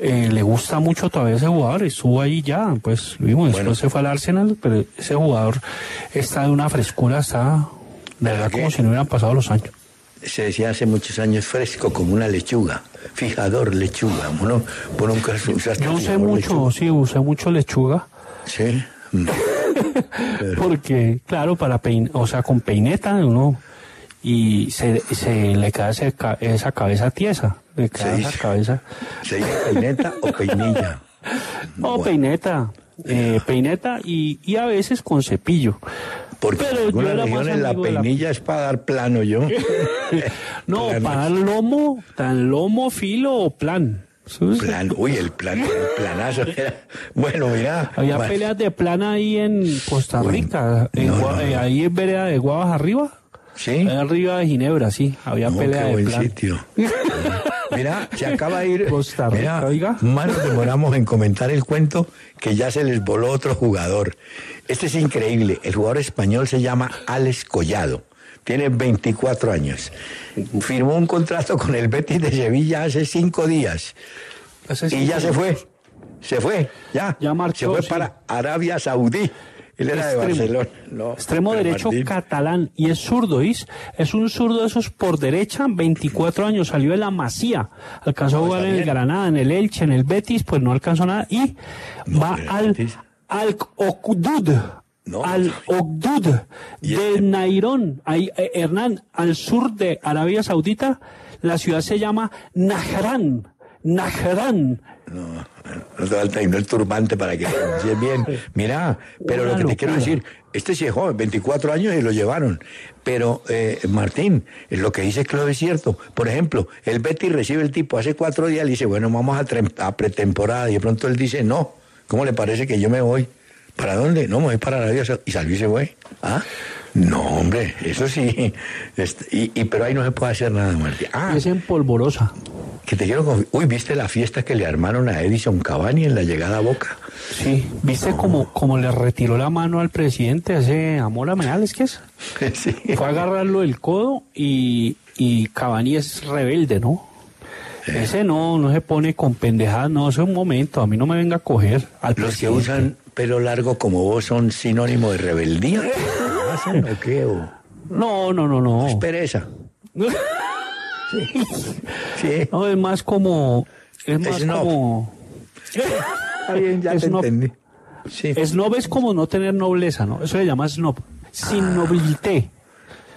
eh, le gusta mucho todavía ese jugador, estuvo ahí ya, pues lo vimos, después se fue al Arsenal, pero ese jugador está de una frescura, está de verdad como si no hubieran pasado los años. Se decía hace muchos años fresco como una lechuga, fijador lechuga. Bueno, por un caso usaste Yo usé mucho, lechuga. sí, usé mucho lechuga. Sí. Porque, claro, para pein, o sea, con peineta uno y se, se le queda ese ca- esa cabeza tiesa, le queda Se esa dice- cabeza. ¿Se dice peineta o peinilla? No, peineta, eh, peineta y, y a veces con cepillo. Porque Pero en algunas regiones la peinilla es para dar plano yo. No, Plano. para dar lomo, tan lomo, filo o plan. Plan, uy, el plan, el planazo. era- Bueno, mira. Había peleas de plan ahí en Costa Rica, no, no, eh, ahí en vereda de Guavas arriba. Sí. Arriba de Ginebra, sí, había pelea de plan. sitio. Mira, se acaba de ir. Costa Rica, Mira, oiga. más nos demoramos en comentar el cuento que ya se les voló otro jugador. Este es increíble. El jugador español se llama Alex Collado. Tiene 24 años. Firmó un contrato con el Betis de Sevilla hace cinco días. y ya se fue. Se fue, ya. Ya marchó, Se fue sí. para Arabia Saudí. Él era de Extremo. Barcelona. No, Extremo derecho Martín, catalán y es zurdo, ¿is? Es un zurdo de esos por derecha, 24 años, salió de la Masía, alcanzó a jugar en el Granada, en el Elche, en el Betis, pues no alcanzó nada y va al al Al Okdud de Nairón, ahí, eh, Hernán, al sur de Arabia Saudita, la ciudad se llama Najran, Najran. No te falta el turbante para que bien. Mira, pero Una lo que te quiero decir, este sí es joven, 24 años y lo llevaron. Pero, eh, Martín, lo que dice Claudio es cierto. Por ejemplo, el Betty recibe el tipo hace cuatro días y dice, bueno, vamos a, a pretemporada. Y de pronto él dice, no, ¿cómo le parece que yo me voy? ¿Para dónde? No, me voy para Arabia Saudí. Y salió y se fue. ¿Ah? No, hombre, eso sí. Este, y, y- pero ahí no se puede hacer nada, Martín. Ah, Es en polvorosa. que te quiero Uy, ¿viste la fiesta que le armaron a Edison Cavani en la llegada a Boca? Sí, ¿viste cómo, cómo le retiró la mano al presidente ese Amor Amenales, ¿qué es? Sí. Fue a agarrarlo del codo y, y Cavani es rebelde, ¿no? Ese no, no se pone con pendejadas, no, eso es un momento, a mí no me venga a coger al Los que presidente. usan pelo largo como vos son sinónimo de rebeldía. ¿Hacen o qué? O- No, no, no, no. Es pereza. Sí. No, es más como... Es más Snob. como... Está bien, ya te Snob. entendí. Sí. Snob es como no tener nobleza, ¿no? Eso se llama snob. Sin nobilité.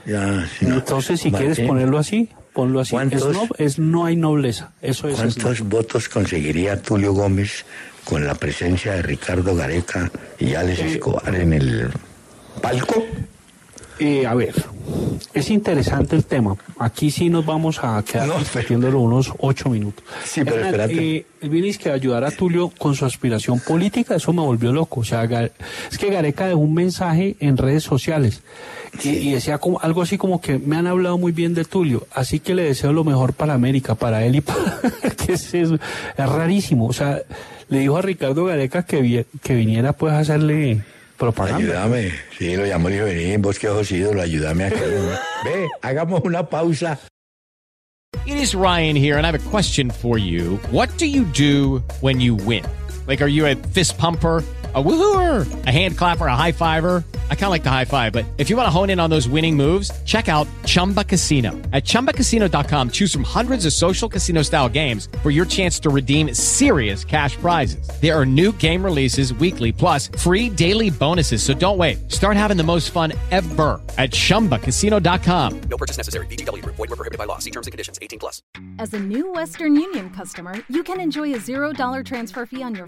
Ya, no. Entonces, si Martín, quieres ponerlo así, ponlo así. ¿Cuántos- Snob es no hay nobleza. Eso es snob. ¿Cuántos votos conseguiría Tulio Gómez con la presencia de Ricardo Gareca y Alex Escobar en el palco? Eh, a ver, es interesante el tema. Aquí sí nos vamos a quedar No, discutiéndolo unos ocho minutos. Sí, pero Hernán, espérate. eh, vienes que ayudar a Tulio con su aspiración política, eso me volvió loco. O sea, es que Gareca dejó un mensaje en redes sociales y, y decía como, algo así como que me han hablado muy bien de Tulio, así que le deseo lo mejor para América, para él y para... que es, eso? es rarísimo. O sea, le dijo a Ricardo Gareca que, vi- que viniera pues a hacerle propaganda. Ayúdame. Sí, lo llamó y dijo, vení, vos que ojos ídolo, ayúdame aquí. Ve, hagamos una pausa. It is Ryan here, and I have a question for you. What do you do when you win? Like, are you a fist pumper? a woohooer, a hand clapper, a high fiver. I kind of like the high five, but if you want to hone in on those winning moves, check out Chumba Casino. At ChumbaCasino.com, choose from hundreds of social casino style games for your chance to redeem serious cash prizes. There are new game releases weekly, plus free daily bonuses. So don't wait. Start having the most fun ever at ChumbaCasino.com. No purchase necessary. VGW. Void were prohibited by law. See terms and conditions. 18 plus. As a new Western Union customer, you can enjoy a $0 transfer fee on your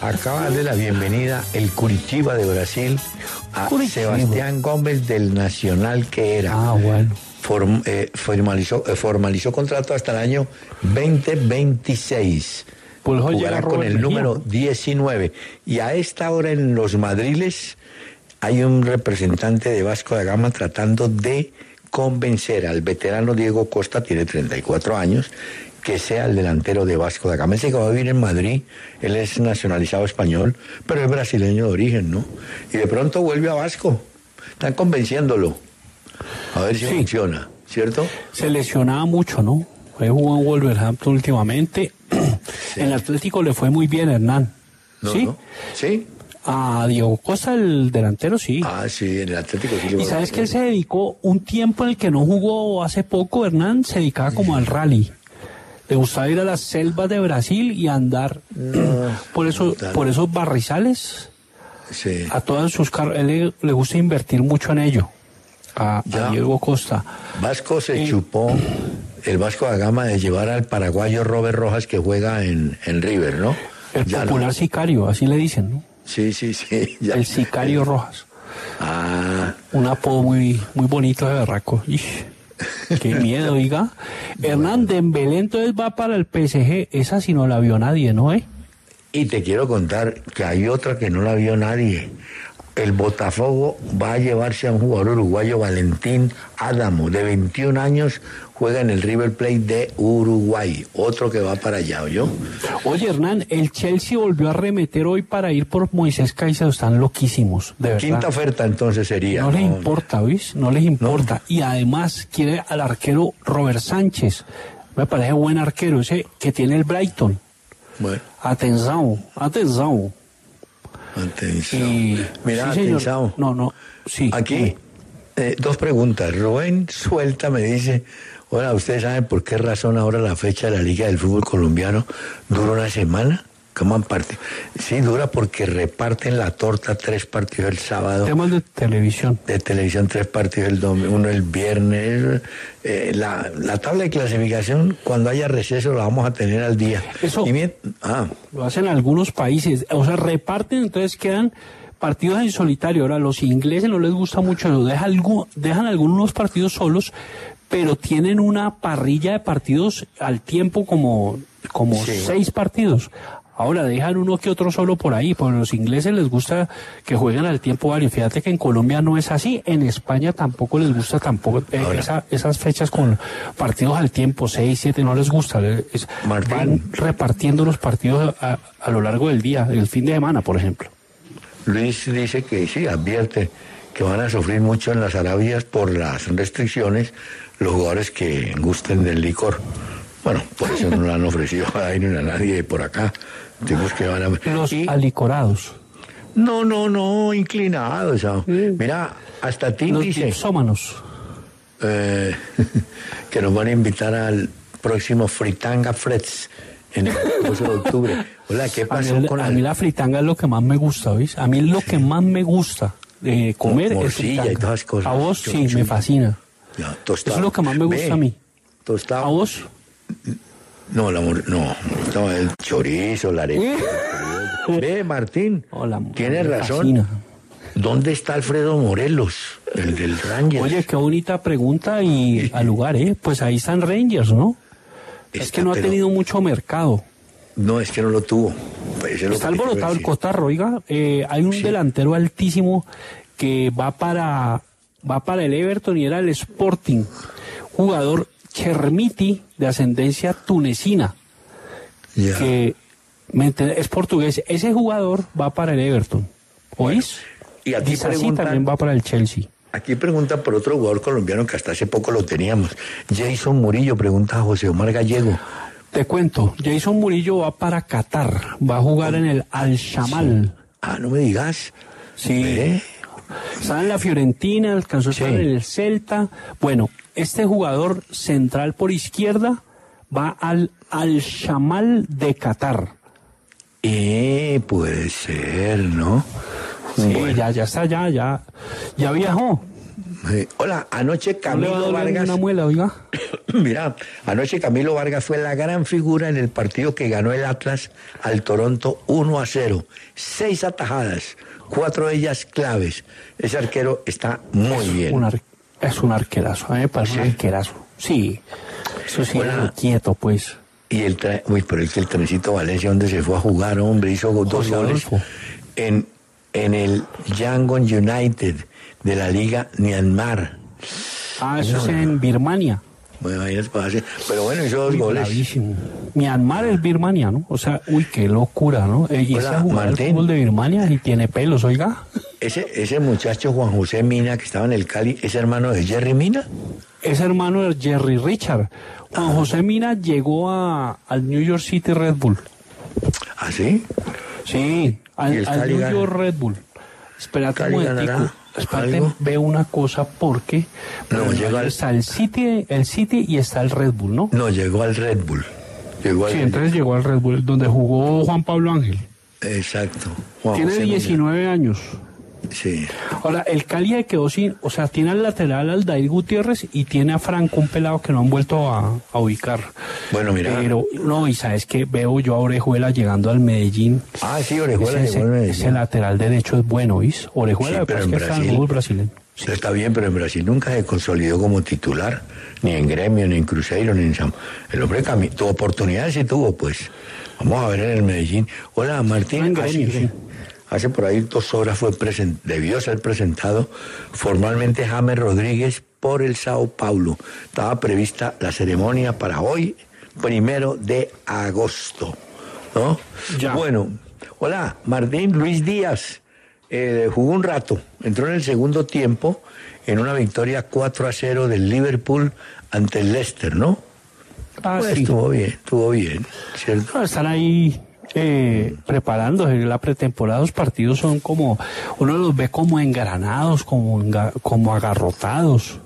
Acaba de darle la bienvenida el Curitiba de Brasil a Sebastián Gómez del Nacional que era. Ah, bueno. Form- eh, formalizó, eh, formalizó contrato hasta el año 2026. Pues Jugará con el Mejía. número 19. Y a esta hora en los Madriles hay un representante de Vasco da Gama tratando de convencer al veterano Diego Costa, tiene 34 años, que sea el delantero de Vasco da Gama. Ese que va a vivir en Madrid, él es nacionalizado español, pero es brasileño de origen, ¿no? Y de pronto vuelve a Vasco. Están convenciéndolo. A ver si Sí. funciona, ¿cierto? Se lesionaba mucho, ¿no? Fue jugó en Wolverhampton últimamente. En el Atlético le fue muy bien, Hernán. No, ¿Sí? no. ¿Sí? A Diego Costa, el delantero, sí. Ah, sí, en el Atlético sí Y sabes que él se dedicó un tiempo en el que no jugó hace poco, Hernán, se dedicaba como al rally. Le gustaba ir a las selvas de Brasil y andar por eso, por esos barrizales. Sí. A todas sus carros, él le, le gusta invertir mucho en ello. A. Diego Costa. Vasco se chupó el Vasco da Gama de llevar al paraguayo Robert Rojas que juega en, en River, ¿no? El Ya no. popular sicario, así le dicen, ¿no? Sí, sí, sí. ya. El sicario Rojas. Ah, Un apodo muy, muy bonito de berraco. Ish, Qué miedo, oiga. Hernán Dembélé entonces va para el PSG. Esa si no la vio nadie, ¿no, eh? y te quiero contar que hay otra que no la vio nadie. El Botafogo va a llevarse a un jugador uruguayo, Valentín Adamo, de 21 años, juega en el River Plate de Uruguay. Otro que va para allá, ¿oyó? Oye, Hernán, el Chelsea volvió a remeter hoy para ir por Moisés Caicedo. Están loquísimos, de verdad. Quinta oferta entonces sería. No les importa, ¿ves? No les importa. Y además quiere al arquero Robert Sánchez. Me parece buen arquero ese que tiene el Brighton. Bueno, Atención, atención. atención. Y- Mira, sí, señor. atención. No, no, sí. Aquí, eh, dos preguntas. Rubén Suelta me dice, hola, ¿ustedes saben por qué razón ahora la fecha de la Liga del Fútbol Colombiano dura una semana? ¿Cómo han parte? Sí, dura porque reparten la torta tres partidos el sábado. Temas de televisión. De televisión, tres partidos el domingo, uno el viernes. Eh, la, la tabla de clasificación, cuando haya receso, la vamos a tener al día. Eso. Y mien- ah, Lo hacen algunos países. O sea, reparten, entonces quedan partidos en solitario. Ahora, los ingleses no les gusta mucho eso. Dejan, dejan algunos partidos solos, pero tienen una parrilla de partidos al tiempo como, como Sí. seis partidos. Ahora dejan uno que otro solo por ahí, porque a los ingleses les gusta que jueguen al tiempo varios. Fíjate que en Colombia no es así, en España tampoco les gusta tampoco eh, esa- esas fechas con partidos al tiempo, seis, siete, no les gusta. es- van repartiendo los partidos a, a lo largo del día, el fin de semana, por ejemplo. Luis dice que sí, advierte que van a sufrir mucho en las Arabias por las restricciones los jugadores que gusten del licor. Bueno, por eso no le han ofrecido a ni a nadie por acá. Tipos que van a... Los Y- alicorados, No, no, no, inclinados. Mira, hasta ti los dice dipsómanos. eh, que nos van a invitar al próximo Fritanga Freds en el 12 de octubre. Hola, ¿qué A pasó mí, con a el- mí la fritanga es lo que más me gusta, ¿ves? A mí lo que más me gusta de comer es y todas cosas. A vos Yo- sí, yo- me fascina. Ya, tostado. Eso es lo que más me gusta Ve, a mí. Tostado. ¿A vos? No, la no, estaba el chorizo, la arepa. Ve, Martín, Hola, tienes razón. fascina. ¿Dónde está Alfredo Morelos, el del Rangers? Oye, qué bonita pregunta y al lugar, ¿eh? Pues ahí están Rangers, ¿no? es que no ha tenido mucho mercado. No, es que no lo tuvo. Pues Está alborotado el. Cotarro, oiga. eh, hay un delantero altísimo que va para, va para el Everton y era el Sporting. Jugador Chermiti de ascendencia tunecina. Que es portugués. Ese jugador va para el Everton. ¿Oís? Y aquí preguntan- también va para el Chelsea. Aquí pregunta por otro jugador colombiano que hasta hace poco lo teníamos. Jason Murillo pregunta a José Omar Gallego. Te cuento, Jason Murillo va para Qatar, va a jugar en el Al-Shamal. Ah, no me digas. Sí. ¿Eh? Está en la Fiorentina, alcanzó a estar en el Celta. Bueno, este jugador central por izquierda va al Al-Shamal de Qatar. Eh, puede ser, ¿no? Sí, ya, ya está, ya, ya, ya viajó. Eh, hola, anoche No Camilo ni Vargas. una muela, oiga. Mira, anoche Camilo Vargas fue la gran figura en el partido que ganó el Atlas al Toronto 1 a 0. Seis atajadas, cuatro de ellas claves. Ese arquero está muy bien. Un ar- es un arquerazo, a mí me parece un Sí. arquerazo. Sí, eso sí, Hola. quieto, pues. Y el tre- uy, pero es que el trencito Valencia, donde se fue a jugar, hombre, hizo dos goles en, en el Yangon United de la Liga Myanmar. Ah, eso es en Birmania. Bueno, imagínate, pues, hace- pero bueno, hizo dos goles. bravísimo. Myanmar es Birmania, ¿no? O sea, uy, qué locura, ¿no? Y Hola, Martín. fútbol de Birmania y tiene pelos, oiga. Ese, ese muchacho Juan José Mina que estaba en el Cali, ¿es hermano de Jerry Mina? Es hermano de Jerry Richard. Juan José Mina llegó a, al New York City Red Bull. ¿Ah, sí? Sí, ¿Y al, New? York Red Bull. Espérate un ¿Cali momentico. ganará Algo? veo una cosa porque No, pero llega al- está el City, el City y está el Red Bull, ¿no? No, llegó al Red Bull. Llegó al Sí, entonces llegó al Red Bull, donde jugó Juan Pablo Ángel. Exacto. Juan Tiene José Mina. 19 años. Sí. Ahora, el Cali quedó sin, o sea, tiene al lateral al Dair Gutiérrez y tiene a Franco, un pelado que no han vuelto a, a ubicar. Bueno, mira. Pero, no, y sabes que veo yo a Orejuela llegando al Medellín. Ah, sí, Orejuela ese, llegó al Medellín. ese lateral derecho es bueno, ¿viste? Orejuela, Sí, pero en que está en Brasil- brasileño. Está bien, pero en Brasil nunca se consolidó como titular, ni en Gremio, ni en Cruzeiro, ni en Sam. El hombre tuvo oportunidades y tuvo, pues. Vamos a ver en el Medellín. Hola, Martín. En Gremio, hace, sí. Hace por ahí dos horas fue presen- debió ser presentado formalmente James Rodríguez por el Sao Paulo. Estaba prevista la ceremonia para hoy, primero de agosto. ¿No? Ya. Bueno, hola, Martín Luis Díaz. eh, jugó un rato, entró en el segundo tiempo en una victoria 4 a 0 del Liverpool ante el Leicester, ¿no? Ah, Pues sí. estuvo bien, estuvo bien, ¿cierto? No, están ahí eh, preparándose. La pretemporada, los partidos son como, uno los ve como engranados, como, enga- como agarrotados.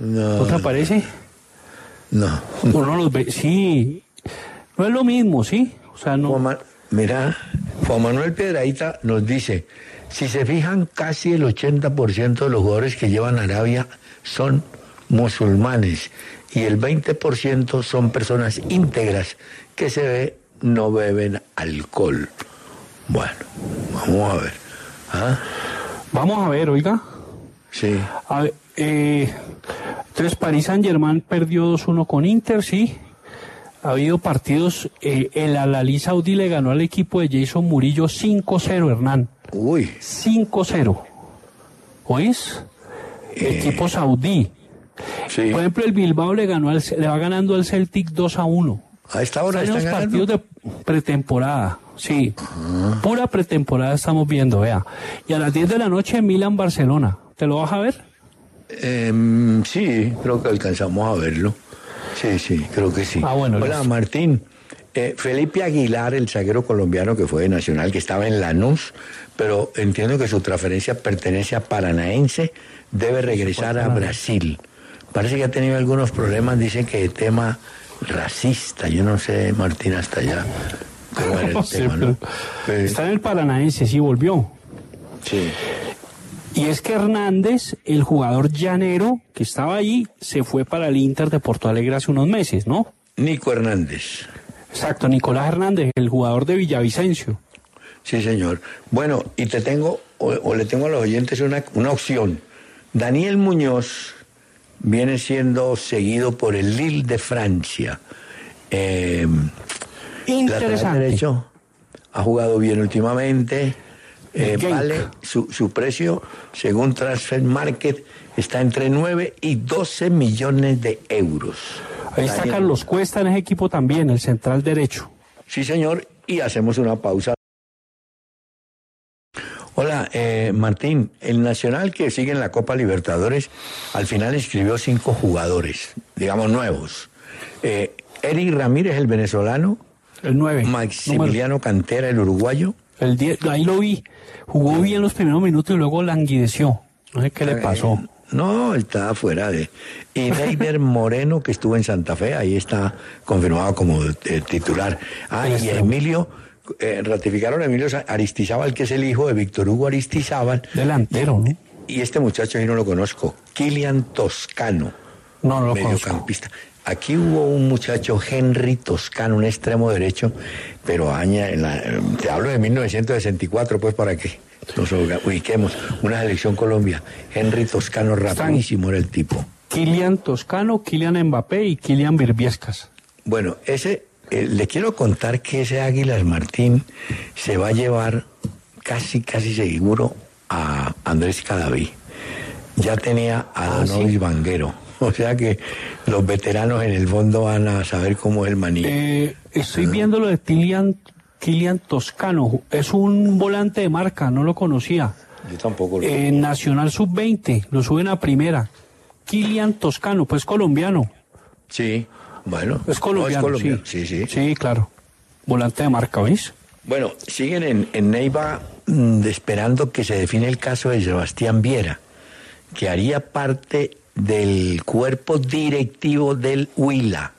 No, ¿No te parece? no. Uno los ve, sí. No es lo mismo, ¿sí? O sea, no. Juan mira, Juan Manuel Piedradita nos dice, si se fijan, casi el 80% de los jugadores que llevan a Arabia son musulmanes y el 20% son personas íntegras que se ve no beben alcohol. Bueno, vamos a ver. ¿Ah? Vamos a ver, oiga. Sí. A ver, eh, entonces París Saint Germain perdió 2-1 con Inter, sí. Ha habido partidos, eh, el Al-Ali Saudí le ganó al equipo de Jason Murillo 5-0, Hernán. Uy. 5-0. ¿Oís? Equipo saudí. Sí. Por ejemplo, el Bilbao le ganó al, le va ganando al Celtic 2 a 1. A esta hora los están ganando. partidos de pretemporada, sí. Pura pretemporada estamos viendo, vea. Y a las 10 de la noche Milan Barcelona. ¿Te lo vas a ver? Em, sí, creo que alcanzamos a verlo. Sí, sí, creo que sí. Ah, bueno, Hola. Martín. Eh, Felipe Aguilar, el zaguero colombiano que fue de Nacional, que estaba en Lanús, pero entiendo que su transferencia pertenece a Paranaense, debe regresar a Brasil. Parece que ha tenido algunos problemas, dicen que de tema racista. Yo no sé, Martín, hasta allá. cómo era el No sé, tema, ¿no? pero Está en el Paranaense, sí volvió. Sí. Y es que Hernández, el jugador llanero que estaba ahí, se fue para el Inter de Porto Alegre hace unos meses, ¿no? Nico Hernández. Exacto, Nicolás Hernández, el jugador de Villavicencio. Sí, señor. Bueno, y te tengo o, o le tengo a los oyentes una, una opción. Daniel Muñoz viene siendo seguido por el Lille de Francia. Eh, Interesante. derecho, ha jugado bien últimamente. Eh, vale, su, su precio, según Transfer Market, está entre 9 y 12 millones de euros. Ahí está Carlos Cuesta en ese equipo también, el central derecho. Sí, señor, y hacemos una pausa. Hola, eh, Martín, el Nacional que sigue en la Copa Libertadores al final inscribió cinco jugadores, digamos nuevos. Eh, Eric Ramírez, el venezolano. El 9. Maximiliano Cantera, el uruguayo. El 10, ahí lo vi. Jugó bien los primeros minutos y luego languideció. No sé qué le pasó. No, está fuera de. Y Neider Moreno, que estuvo en Santa Fe, ahí está confirmado como eh, titular. Ah, y Emilio, eh, ratificaron a Emilio Aristizábal, que es el hijo de Víctor Hugo Aristizábal. Delantero, ¿no? Y este muchacho yo no lo conozco, Kilian Toscano. No, no lo mediocampista. Aquí hubo un muchacho, Henry Toscano, un extremo derecho, pero aña, en la- te hablo de 1964, pues para que nos ubiquemos. Una selección Colombia. Henry Toscano, rapidísimo era el tipo. Kilian Toscano, Kilian Mbappé y Kilian Birbiescas. Bueno, ese, eh, le quiero contar que ese Águilas Martín se va a llevar casi, casi seguro a Andrés Cadaví. Ya tenía a Ah, Donovis Vanguero. O sea que los veteranos en el fondo van a saber cómo es el maní. Eh, estoy viendo lo de Kilian, Kilian Toscano. Es un volante de marca, no lo conocía. Yo tampoco lo Eh, Nacional Sub-20, lo suben a primera. Kilian Toscano, pues colombiano. Sí, bueno. Es colombiano, No, es colombiano, sí. sí, sí. Sí, claro. Volante de marca, ¿veis? Bueno, siguen en, en Neiva mm, esperando que se define el caso de Sebastián Viera, que haría parte del cuerpo directivo del Huila.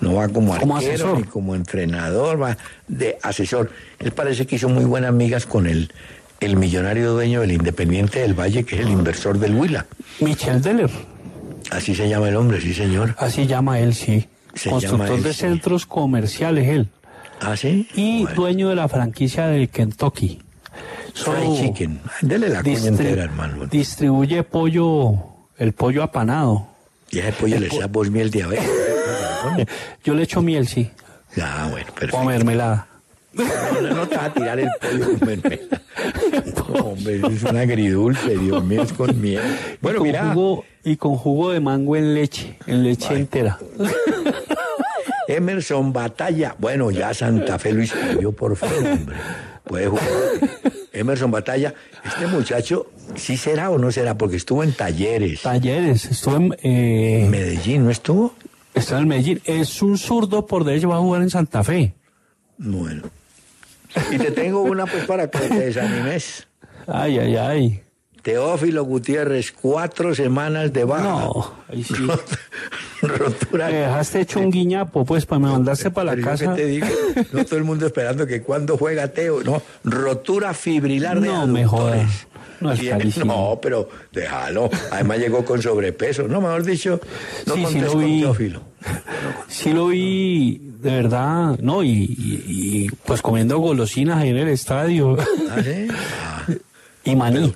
No va como arquero asesor. ni como entrenador, va de asesor. Él parece que hizo muy buenas amigas con el, el millonario dueño del Independiente del Valle, que es el inversor del Huila. Michel Deller. Así se llama el hombre, sí, señor. Así llama él, sí. Se Constructor llama de centros comerciales, él. ¿Ah, sí? Y dueño de la franquicia del Kentucky. Fried chicken. Dele la Distri- entera, hermano. Distribuye pollo, el pollo apanado. Y ese pollo le echas vos miel de abeja. Yo le echo miel, sí. Ah, bueno, perfecto. O mermelada. No, no, te va a tirar el pollo con mermelada. Hombre, es un agridulce, Dios mío, es con miel. Bueno, y con mira, Jugo, y con jugo de mango en leche, en leche entera. Emerson Batalla. Bueno, ya Santa Fe lo inscribió por fin, hombre. Puede jugar. Emerson Batalla, este muchacho, ¿sí será o no será? Porque estuvo en talleres. Talleres, estuvo en eh, Medellín, ¿no estuvo? Está en Medellín. Es un zurdo por derecho, va a jugar en Santa Fe. Bueno. Y te tengo una pues para que te desanimes. Ay, ay, ay. Teófilo Gutiérrez, cuatro semanas de baja. No, ahí sí. Rotura. Me dejaste hecho un guiñapo, pues, para me mandaste para la casa. te digo, no todo el mundo esperando que cuando juega Teo, no, rotura fibrilar de No aductores. jodas. No es. No, pero déjalo. Además llegó con sobrepeso. No, mejor dicho, no Sí, sí lo vi. Teófilo. Sí lo vi, de verdad, no, y, y- y, pues comiendo golosinas ahí en el estadio. ¿Ah, sí? Ah, y maní.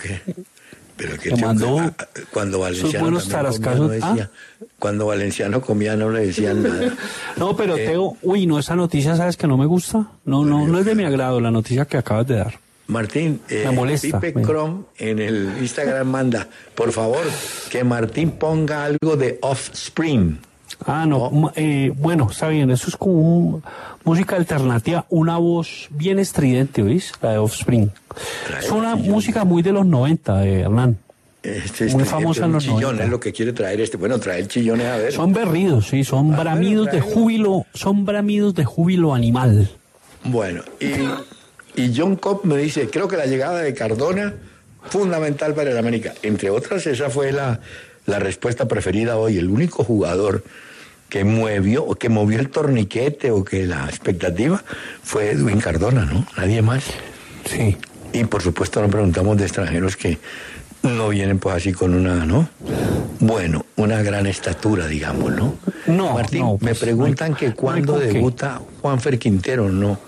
Pero que ah, ah, cuando Valenciano comía, no decía, cuando Valenciano comía no le decían nada. No, pero Eh, Teo, uy, no, esa noticia, ¿sabes que no me gusta? No, no, no es de mi agrado la noticia que acabas de dar. Martín, eh, molesta, Pipe Crom en el Instagram manda, por favor, que Martín ponga algo de Offspring. Ah, no, ma- eh, bueno, está bien, eso es como un- música alternativa, una voz bien estridente, ¿oís? La de Offspring. Es una música muy de los 90, eh, Hernán. Este, Muy este, famosa en un los chillón 90. es lo que quiere traer este. Bueno, trae el chillón a ver. Son berridos, sí, son Ah, bramidos de júbilo, son bramidos de júbilo animal. Bueno, y, y John Cobb me dice, creo que la llegada de Cardona, fundamental para el América. Entre otras, esa fue la, la respuesta preferida hoy. El único jugador que movió, o que movió el torniquete o que la expectativa fue Edwin Cardona, ¿no? Nadie más. Sí. Y por supuesto nos preguntamos de extranjeros que no vienen pues así con una, ¿no? Bueno, una gran estatura, digamos, ¿no? No, Martín, no, me pues, preguntan no hay- que no cuándo qué. debuta Juanfer Quintero, no.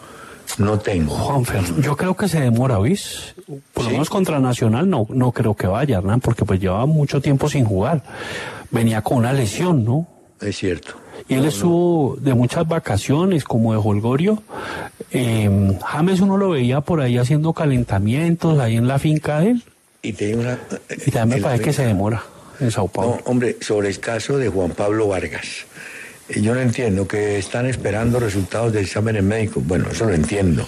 No tengo. Juanfer, yo creo que se demora, ¿oís? Por lo menos contra Nacional no, no creo que vaya, Hernán, porque pues llevaba mucho tiempo sin jugar. Venía con una lesión, ¿no? Es cierto. Y él estuvo de muchas vacaciones, como de Holgorio. Eh, James uno lo veía por ahí haciendo calentamientos, ahí en la finca de él. Y, tiene una, y también me parece que se demora en Sao Paulo. No, hombre, sobre el caso de Juan Pablo Vargas. eh, Yo no entiendo que están esperando resultados de exámenes médicos. Bueno, eso lo entiendo.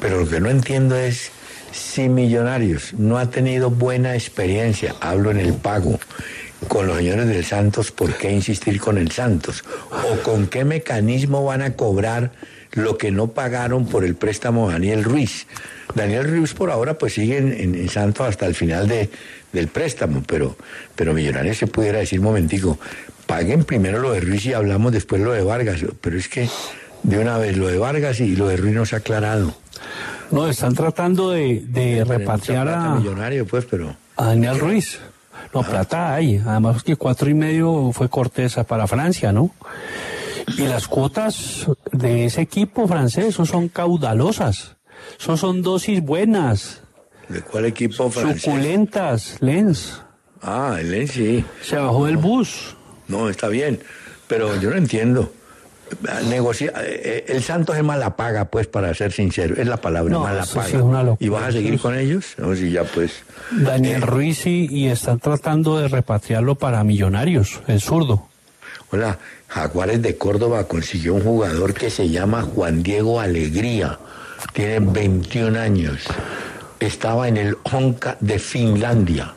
Pero lo que no entiendo es si Millonarios no ha tenido buena experiencia, hablo en el pago, con los señores del Santos, ¿por qué insistir con el Santos? ¿O con qué mecanismo van a cobrar lo que no pagaron por el préstamo Daniel Ruiz? Daniel Ruiz por ahora pues sigue en Santos hasta el final de, del préstamo, pero, pero Millonarios se pudiera decir, momentico, paguen primero lo de Ruiz y hablamos después lo de Vargas, pero es que de una vez lo de Vargas y lo de Ruiz no se ha aclarado. No, están tratando de, de repatriar a, millonario, pues, pero... a Daniel Ruiz. No, plata hay. Además que cuatro y medio fue Corteza para Francia, ¿no? Y las cuotas de ese equipo francés eso son caudalosas. Eso son dosis buenas, ¿De cuál equipo francés? suculentas, Lens. Ah, el Lens, sí. Se bajó del bus. No, está bien, pero yo no entiendo. Negocia, eh, el Santos es mala paga, pues, para ser sincero, es la palabra, No, mala paga. sí locura. ¿Y vas a seguir con ellos? No, si ya, pues... Daniel Ruiz y, y están tratando de repatriarlo para Millonarios, el zurdo. Hola, Jaguares de Córdoba consiguió un jugador que se llama Juan Diego Alegría. Tiene 21 años. Estaba en el Honka de Finlandia.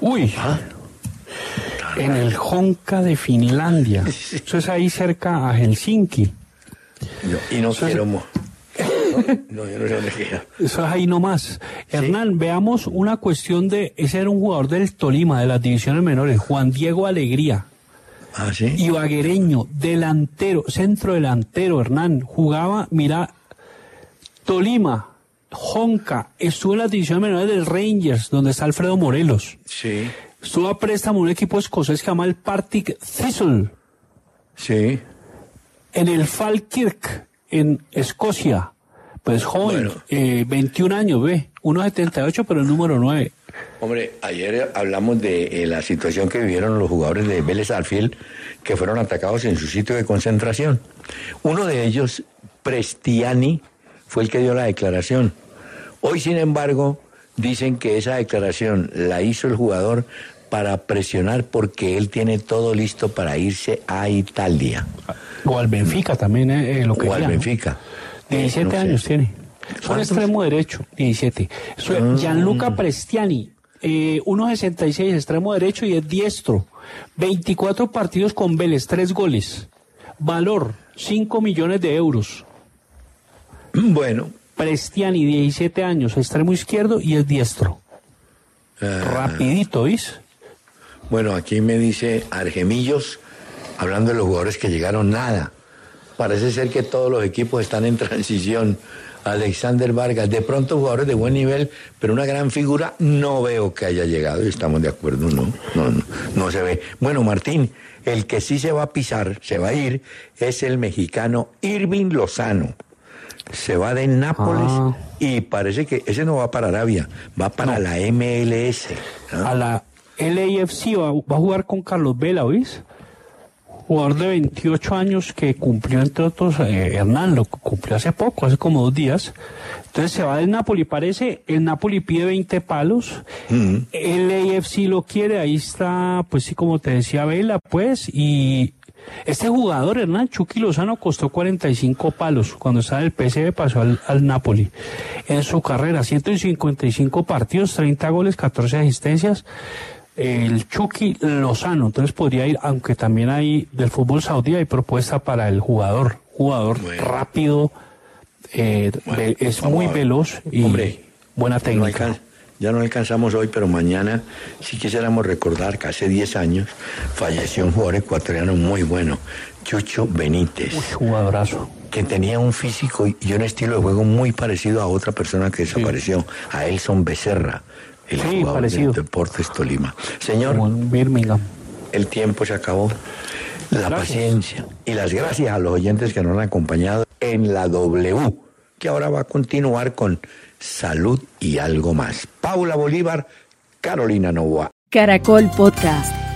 Uy, en el Honka de Finlandia. Eso es ahí cerca a Helsinki. Yo- y no quiero... No, yo no. Eso es ahí nomás. Hernán, veamos una cuestión de, ese era un jugador del Tolima, de las divisiones menores, Juan Diego Alegría. Ah, sí. Ibaguereño, delantero, centro delantero, Hernán. Jugaba, mira, Tolima, Honka, estuvo en las divisiones menores del Rangers, donde está Alfredo Morelos. Sí, Estuvo a préstamo un equipo escocés que se llama el Partick Thistle, sí. en el Falkirk, en Escocia. Pues joven, eh, 21 años, ve, 1.78, pero el número 9. Hombre, ayer hablamos de eh, la situación que vivieron los jugadores de Vélez Arfield que fueron atacados en su sitio de concentración. Uno de ellos, Prestiani, fue el que dio la declaración. Hoy, sin embargo, dicen que esa declaración la hizo el jugador para presionar porque él tiene todo listo para irse a Italia. O al Benfica también, eh, eh, lo que O al. Benfica. 17 No sé. años tiene. Son extremo derecho, 17. Eso es Ah. Gianluca Prestiani, eh, 1.66, extremo derecho y es diestro. 24 partidos con Vélez, 3 goles. Valor, 5 millones de euros. Bueno. Prestiani, 17 años, extremo izquierdo y es diestro. Ah. Rapidito, ¿viste? Bueno, aquí me dice Argemillos, hablando de los jugadores que llegaron, nada. Parece ser que todos los equipos están en transición. Alexander Vargas, de pronto jugadores de buen nivel, pero una gran figura, no veo que haya llegado y estamos de acuerdo, no, no, no, no se ve. Bueno, Martín, el que sí se va a pisar, se va a ir, es el mexicano Irving Lozano. Se va de Nápoles Ah. y parece que ese no va para Arabia, va para la MLS. ¿no? A la LAFC va, va a jugar con Carlos Vela, ¿oís? Jugador de 28 años que cumplió, entre otros, eh, Hernán, lo cumplió hace poco, hace como dos días. Entonces se va del Napoli, parece, el Napoli pide 20 palos, el AFC lo quiere, ahí está, pues sí, como te decía Vela, pues, y este jugador, Hernán Chucky Lozano, costó 45 palos. Cuando estaba en el PSV pasó al, al Napoli. En su carrera, 155 partidos, 30 goles, 14 asistencias. El Chucky Lozano, entonces podría ir, aunque también hay del fútbol saudí, hay propuesta para el jugador. Jugador rápido, eh, es muy veloz y Hombre, buena técnica. Ya no alcanzamos hoy, pero mañana sí quisiéramos recordar que hace 10 años falleció un jugador ecuatoriano muy bueno, Chucho Benítez. jugadorazo. Que tenía un físico y un estilo de juego muy parecido a otra persona que desapareció, a Elson Becerra, el Sí, jugador parecido. de Deportes Tolima. Señor, Birmingham. el tiempo se acabó. La Gracias. paciencia y las gracias a los oyentes que nos han acompañado en la W que ahora va a continuar con salud y algo más. Paula Bolívar, Carolina Novoa. Caracol Podcast.